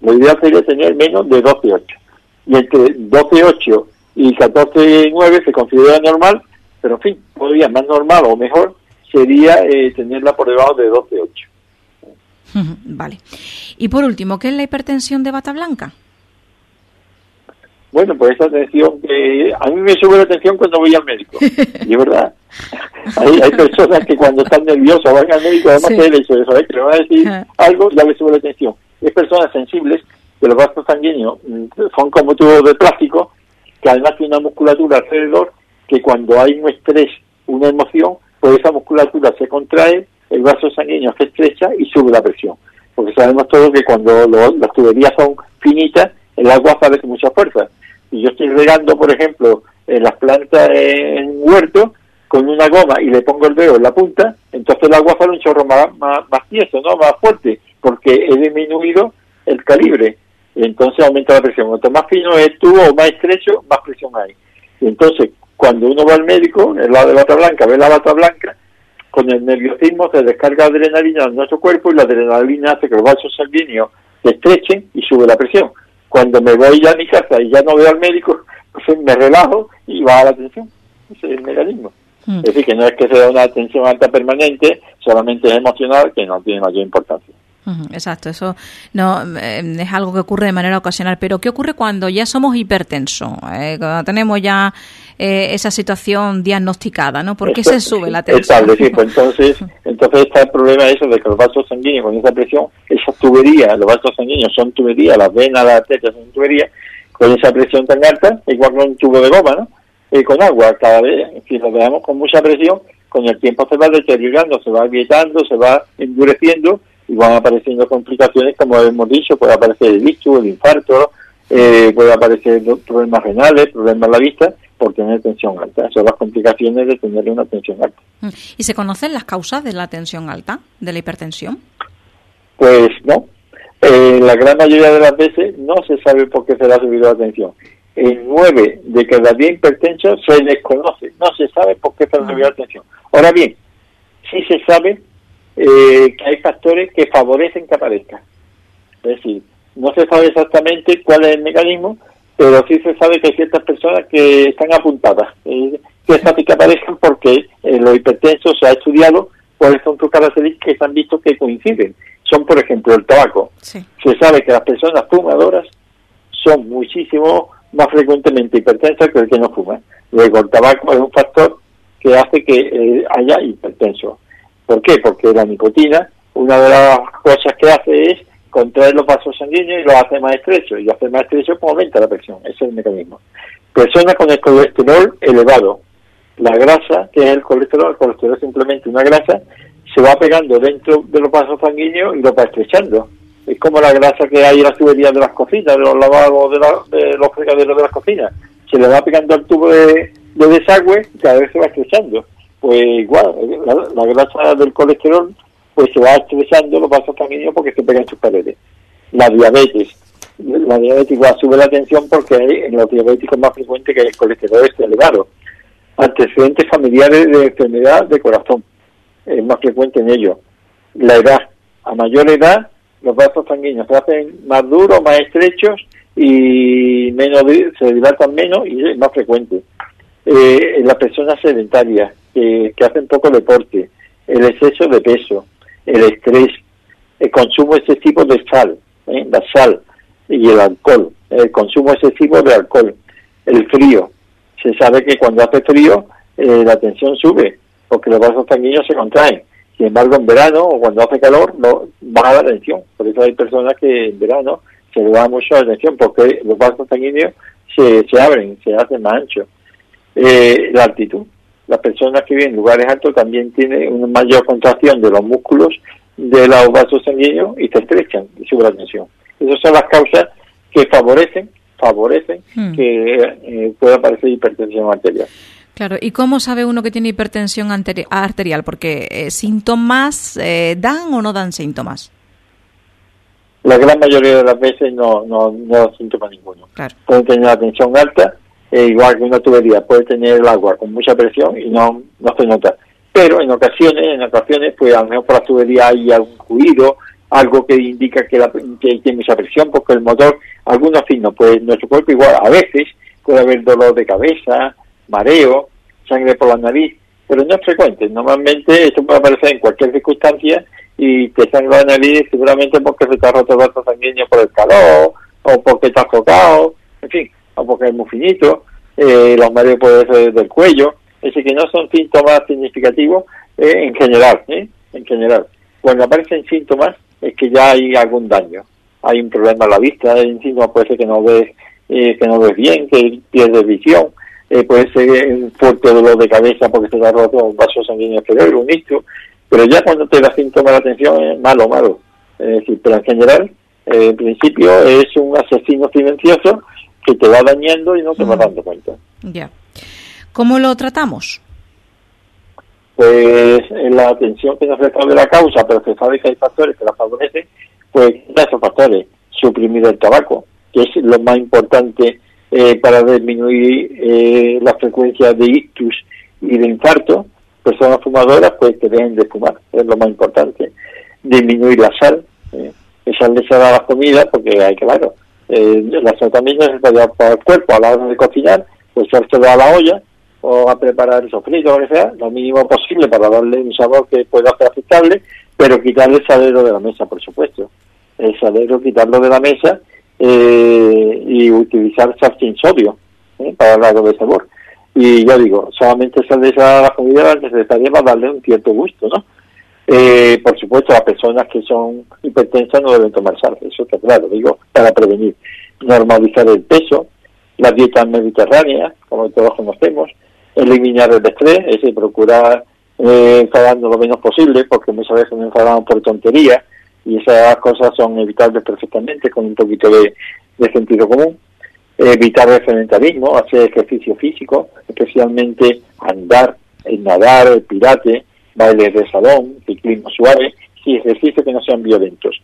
Lo ideal sería tener menos de 12,8. Y entre 12,8 y 14,9 se considera normal, pero en fin, podría más normal o mejor sería eh, tenerla por debajo de 12,8.
Vale. Y por último, ¿qué es la hipertensión de bata blanca?
Bueno, pues esa tensión que a mí me sube la tensión cuando voy al médico. Y es verdad. Hay, hay personas que cuando están nerviosas van al médico, además que el hecho de saber que le van a decir algo, ya le sube la tensión. Hay personas sensibles que los vasos sanguíneos mm, son como tubos de plástico, que además tiene una musculatura alrededor, que cuando hay un estrés, una emoción, pues esa musculatura se contrae, el vaso sanguíneo se estrecha y sube la presión. Porque sabemos todos que cuando las tuberías son finitas, el agua sale con mucha fuerza. Y yo estoy regando, por ejemplo, en las plantas en huerto con una goma y le pongo el dedo en la punta, entonces el agua sale un chorro más, más, tieso, ¿no? más fuerte, porque he disminuido el calibre. Entonces aumenta la presión. Cuanto más fino es el tubo o más estrecho, más presión hay. Y entonces, cuando uno va al médico, el lado de bata blanca, ve la bata blanca, con el nerviosismo se descarga adrenalina en nuestro cuerpo y la adrenalina hace que los vasos sanguíneos se estrechen y sube la presión. Cuando me voy ya a mi casa y ya no veo al médico, pues me relajo y va a la atención. Ese es el mecanismo. Mm. Es decir, que no es que sea una atención alta permanente, solamente es emocional, que no tiene mayor importancia.
Exacto, eso no eh, es algo que ocurre de manera ocasional. Pero ¿qué ocurre cuando ya somos hipertensos? Eh, cuando tenemos ya eh, esa situación diagnosticada, ¿no? ¿Por qué se sube la tensión?
pues entonces, entonces está el problema eso de que los vasos sanguíneos con esa presión, esas tuberías, los vasos sanguíneos son tuberías, las venas, las arterias son tuberías, con esa presión tan alta, igual que un tubo de goma, ¿no? Eh, con agua, cada vez, si lo dejamos con mucha presión, con el tiempo se va deteriorando, se va agrietando, se va endureciendo y van apareciendo complicaciones como hemos dicho, puede aparecer el ictus, el infarto, eh, puede aparecer problemas renales, problemas en la vista, por tener tensión alta. Son las complicaciones de tener una tensión alta. Mm.
¿Y se conocen las causas de la tensión alta, de la hipertensión?
Pues no. Eh, la gran mayoría de las veces no se sabe por qué se le ha subido la tensión. En nueve de cada diez hipertensos se desconoce, no se sabe por qué se le ha subido la tensión. Ahora bien, sí se sabe eh, que hay factores que favorecen que aparezca. Es decir, no se sabe exactamente cuál es el mecanismo, pero sí se sabe que hay ciertas personas que están apuntadas, eh, que que aparecen porque en los hipertensos se ha estudiado cuáles son sus características que se han visto que coinciden. Son, por ejemplo, el tabaco. Se sabe que las personas fumadoras son muchísimo más frecuentemente hipertensas que el que no fuma. Luego, el tabaco es un factor que hace que eh, haya hipertenso. ¿Por qué? Porque la nicotina, una de las cosas que hace es contrae los vasos sanguíneos y los hace más estrechos. Y hace más estrecho, pues aumenta la presión. Ese es el mecanismo. Personas con el colesterol elevado. La grasa, que es el colesterol, el colesterol es simplemente una grasa, se va pegando dentro de los vasos sanguíneos y lo va estrechando. Es como la grasa que hay en las tuberías de las cocinas, de los lavados, de, los fregaderos de las cocinas. Se le va pegando al tubo de, desagüe y cada vez se va estrechando. Pues igual, la grasa del colesterol pues se va estresando los vasos sanguíneos porque se pegan sus paredes. La diabetes. La diabetes igual sube la tensión porque en los diabéticos más frecuente que el colesterol esté elevado. Antecedentes familiares de enfermedad de corazón. Es más frecuente en ellos. La edad. A mayor edad, los vasos sanguíneos se hacen más duros, más estrechos y menos se dilatan menos y es más frecuente. Eh, en las personas sedentarias que hacen poco deporte, el exceso de peso, el estrés, el consumo excesivo de sal, ¿eh? la sal y el alcohol, el consumo excesivo de alcohol, el frío. Se sabe que cuando hace frío eh, la tensión sube porque los vasos sanguíneos se contraen. Sin embargo, en verano o cuando hace calor no baja la tensión. Por eso hay personas que en verano se le da mucho atención porque los vasos sanguíneos se, se abren, se hacen más anchos. Eh, la altitud. Las personas que viven en lugares altos también tienen una mayor contracción de los músculos de los vasos sanguíneos y se estrechan y sube la tensión. Esas son las causas que favorecen favorecen hmm. que eh, pueda aparecer hipertensión arterial.
Claro, ¿y cómo sabe uno que tiene hipertensión arterial? Porque eh, síntomas eh, dan o no dan síntomas.
La gran mayoría de las veces no, no, no dan síntomas ninguno. Pueden tener la tensión alta, igual que una tubería, puede tener el agua con mucha presión y no, no se nota. Pero en ocasiones, en ocasiones, pues a lo mejor por la tubería hay algún ruido, algo que indica que, la, que tiene mucha presión, porque el motor, algunos signos, pues nuestro cuerpo igual, a veces puede haber dolor de cabeza, mareo, sangre por la nariz, pero no es frecuente. Normalmente esto puede aparecer en cualquier circunstancia y te sangre la nariz seguramente porque se te ha roto el sanguíneo por el calor, o porque te has tocado, en fin, porque es muy finito, eh, los mareos pueden ser del cuello, es decir, que no son síntomas significativos eh, en general, ¿eh? en general. Cuando aparecen síntomas es que ya hay algún daño, hay un problema a la vista, el síntoma puede ser que no ves, eh, que no ves bien, que pierdes visión, puede ser un fuerte dolor de cabeza porque te ha roto un vaso sanguíneo exterior, un ictus, pero ya cuando te da síntomas de atención es malo, malo. Es decir, pero en general, en principio es un asesino silencioso que te va dañando y no te vas dando cuenta.
Ya. ¿Cómo lo tratamos?
Pues la atención que nos de la causa, pero se sabe que hay factores que la favorecen, pues esos factores, suprimir el tabaco, que es lo más importante eh, para disminuir eh, la frecuencia de ictus y de infarto, personas fumadoras pues que dejen de fumar, es lo más importante. Disminuir la sal, eh, esa le a la comida porque hay claro, eh, la sal también necesaria para el cuerpo a la hora de cocinar, pues se a la olla o a preparar el sofrito lo que sea, lo mínimo posible para darle un sabor que pueda ser aceptable, pero quitarle el salero de la mesa, por supuesto. El salero, quitarlo de la mesa eh, y utilizar sal sin sodio ¿eh? para darle de sabor. Y yo digo, solamente sal de esa comida necesaria para darle un cierto gusto, ¿no? Eh, por supuesto, las personas que son hipertensas no deben tomar sal, eso está claro, digo, para prevenir. Normalizar el peso, la dieta mediterránea, como todos conocemos, eliminar el estrés, es decir, procurar eh, enfadando lo menos posible, porque muchas veces nos enfadamos por tonterías, y esas cosas son evitables perfectamente con un poquito de, sentido común. Evitar el sedentarismo, hacer ejercicio físico, especialmente andar, el nadar, el pirate, bailes de salón, ciclismo suave, y ejercicios que no sean violentos.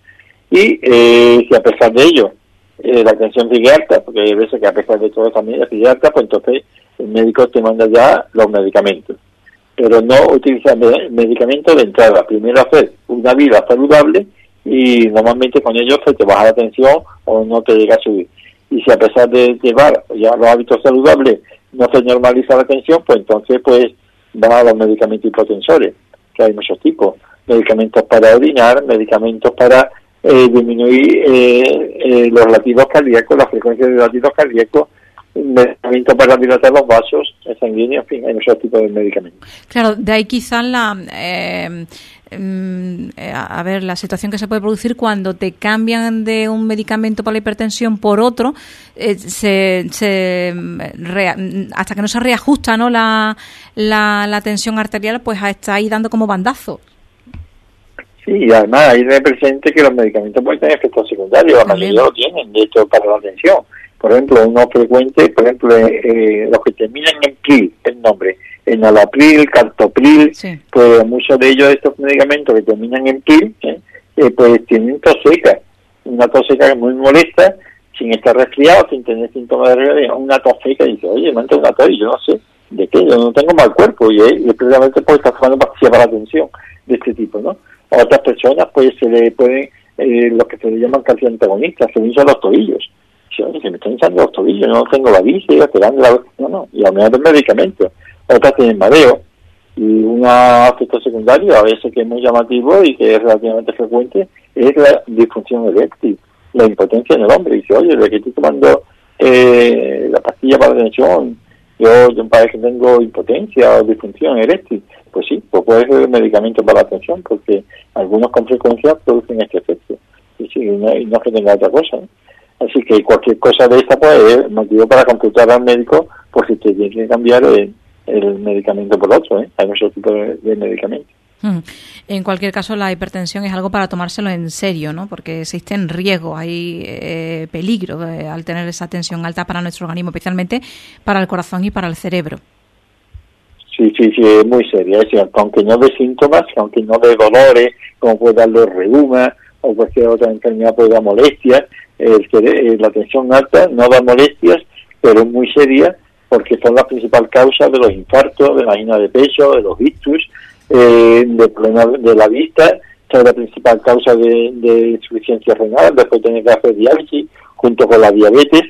Y eh, si a pesar de ello eh, la tensión sigue alta, porque hay veces que a pesar de todo también sigue alta, pues entonces el médico te manda ya los medicamentos. Pero no utilizar medicamentos de entrada. Primero hacer una vida saludable y normalmente con ellos se te baja la tensión o no te llega a subir. Y si a pesar de llevar ya los hábitos saludables no se normaliza la tensión, pues entonces pues van a los medicamentos hipotensores, que hay muchos tipos. Medicamentos para orinar, medicamentos para eh, disminuir eh, eh, los latidos cardíacos, la frecuencia de latidos cardíacos, medicamentos para dilatar los vasos sanguíneos, en fin, hay muchos tipos de medicamentos.
Claro, de ahí quizás la, eh, a ver, la situación que se puede producir cuando te cambian de un medicamento para la hipertensión por otro, eh, se, se hasta que no se reajusta ¿no? La, la, la tensión arterial, pues está ahí dando como bandazo.
Sí, y además hay que presente que los medicamentos pueden tener efectos secundarios, la mayoría lo tienen, de hecho, para la tensión por ejemplo, uno frecuente, por ejemplo, eh, eh, los que terminan en PRIL, el nombre, en alapril, cartopril, pues muchos de ellos, estos medicamentos que terminan en PRIL, ¿eh? pues tienen tos seca, una tos seca que es muy molesta, sin estar resfriado, sin tener síntomas de resfriado, una tos seca, y dice, oye, me una tos, y yo no sé de qué, yo no tengo mal cuerpo, y, y precisamente pues está tomando pastillas para la atención de este tipo, ¿no? A otras personas, pues se le pueden, eh, lo que se le llaman antagonistas, se usan los tobillos, se me están hinchando los tobillos, no tengo la bici, esperando la... No, no, y a lo mejor medicamentos. Otras tienen mareo. Y un aspecto secundario, a veces que es muy llamativo y que es relativamente frecuente, es la disfunción eréctil, la impotencia en el hombre. Y dice, oye, de que estoy tomando eh, la pastilla para la tensión, yo, yo parece que tengo impotencia o disfunción eréctil. Pues sí, pues puede ser medicamento para la tensión, porque algunos con frecuencia producen este efecto. Y no, y no que tenga otra cosa. Así que cualquier cosa de esta pues es motivo para consultar al médico por si te tiene que cambiar el, medicamento por otro. ¿eh? Hay muchos tipos de, medicamentos.
Mm. En cualquier caso, la hipertensión es algo para tomárselo en serio, ¿no? Porque existen riesgos, hay eh, peligro al tener esa tensión alta para nuestro organismo, especialmente para el corazón y para el cerebro.
Sí, sí, sí, es muy seria. Es aunque no de síntomas, aunque no de dolores, como puede dar los reumas o cualquier otra enfermedad puede dar molestias, eh, la tensión alta no da molestias, pero es muy seria porque son la principal causa de los infartos, de la angina de pecho, de los ictus, eh, de problemas de la vista, es la principal causa de, insuficiencia renal, después tener que hacer diálisis, junto con la diabetes,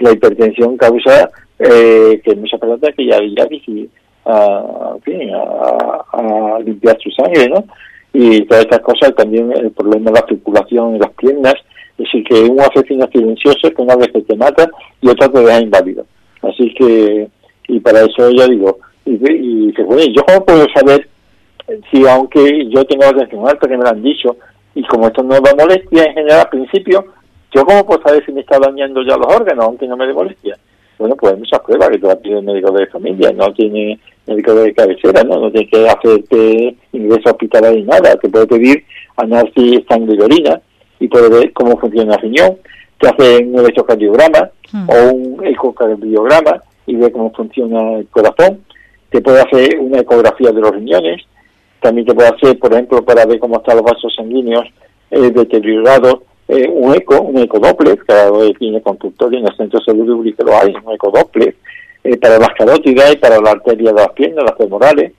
la hipertensión causa eh, que muchas personas que ya diálisis a, limpiar su sangre, ¿no? Y todas estas cosas, también el problema de la circulación en las piernas, es decir, que un asesino silencioso que una vez te mata y otra te deja inválido. Así que, y para eso ya digo, y, y bueno, ¿yo cómo puedo saber si aunque yo tengo la tensión alta, que me lo han dicho, y como esto no da molestia en general al principio, ¿yo cómo puedo saber si me está dañando ya los órganos, aunque no me dé molestia? Bueno, pues hay muchas pruebas que te va a pedir el médico de familia, no tiene médico de cabecera, ¿no? No tiene que hacerte ingreso hospitalario ni nada, te puede pedir análisis sangre y orina y puede ver cómo funciona el riñón, te hace un electrocardiograma hmm. o un ecocardiograma y ve cómo funciona el corazón, te puede hacer una ecografía de los riñones, también te puede hacer, por ejemplo, para ver cómo están los vasos sanguíneos eh, deteriorados, eh, un eco, un ecodoppler, cada vez tiene consultorio en el centro de salud que lo hay, un ecodoppler, eh, para las carótidas y para la arteria de las piernas, las femorales.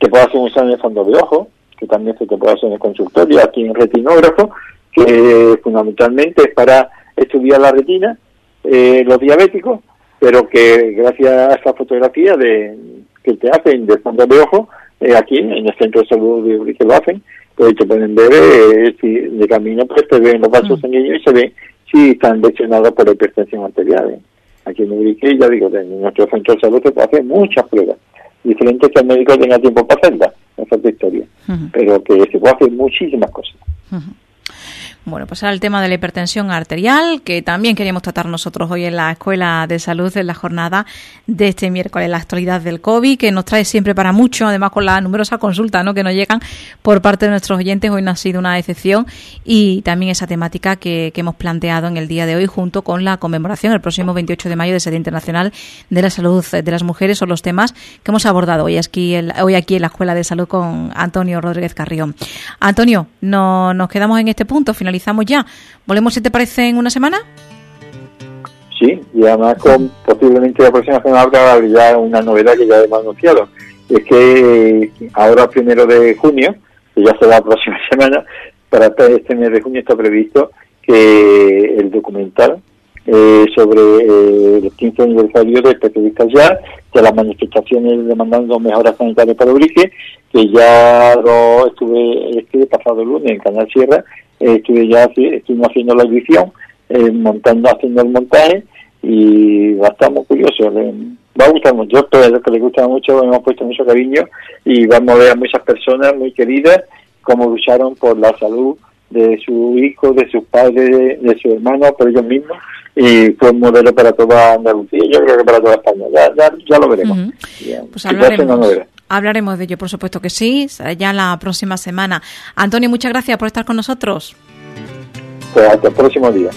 Te puede hacer un examen de fondo de ojo, que también se te puede hacer en el consultorio, aquí en retinógrafo, que fundamentalmente es para estudiar la retina, eh, los diabéticos, pero que gracias a esta fotografía de, que te hacen de fondo de ojo, eh, aquí en el centro de salud que lo hacen, pues te pueden ver eh, si de camino pues te ven los vasos mm. sanguíneos y se ve si están lesionados por hipertensión arterial. Aquí en Ubrique, ya digo, en nuestro centro de salud se puede hacer muchas pruebas, diferentes que el médico tenga tiempo para hacerlas, esa es otra historia, pero que se puede hacer muchísimas cosas.
Bueno, pues ahora el tema de la hipertensión arterial, que también queríamos tratar nosotros hoy en la Escuela de Salud en la jornada de este miércoles, la actualidad del COVID, que nos trae siempre para mucho, además con las numerosas consultas ¿no? que nos llegan por parte de nuestros oyentes. Hoy no ha sido una excepción y también esa temática que, hemos planteado en el día de hoy junto con la conmemoración el próximo 28 de mayo del Día Internacional de la Salud de las Mujeres son los temas que hemos abordado hoy aquí, hoy aquí en la Escuela de Salud con Antonio Rodríguez Carrión. Antonio, no, nos quedamos en este punto, final finalizamos ya. ¿Volvemos si te parece en una semana?
Sí, y además con posiblemente la próxima semana habrá ya una novedad que ya hemos anunciado. Es que ahora, primero de junio, que ya será la próxima semana, para este mes de junio está previsto que el documental eh, sobre eh, el 15 aniversario de especialistas ya, de las manifestaciones demandando mejoras sanitarias para Ubrique, que ya lo estuve este pasado lunes en Canal Sierra estuve ya estuvimos haciendo la edición, eh, montando, haciendo el montaje y va a estar muy curioso. va a gustar mucho, espero que le gusta mucho, hemos puesto mucho cariño y vamos a ver a muchas personas muy queridas cómo lucharon por la salud de su hijo, de sus padres, de, su hermano, por ellos mismos y fue un modelo para toda Andalucía, yo creo que para toda España, ya, ya, lo veremos.
Pues Hablaremos de ello, por supuesto que sí, ya la próxima semana. Antonio, muchas gracias por estar con nosotros.
Pues hasta el próximo día.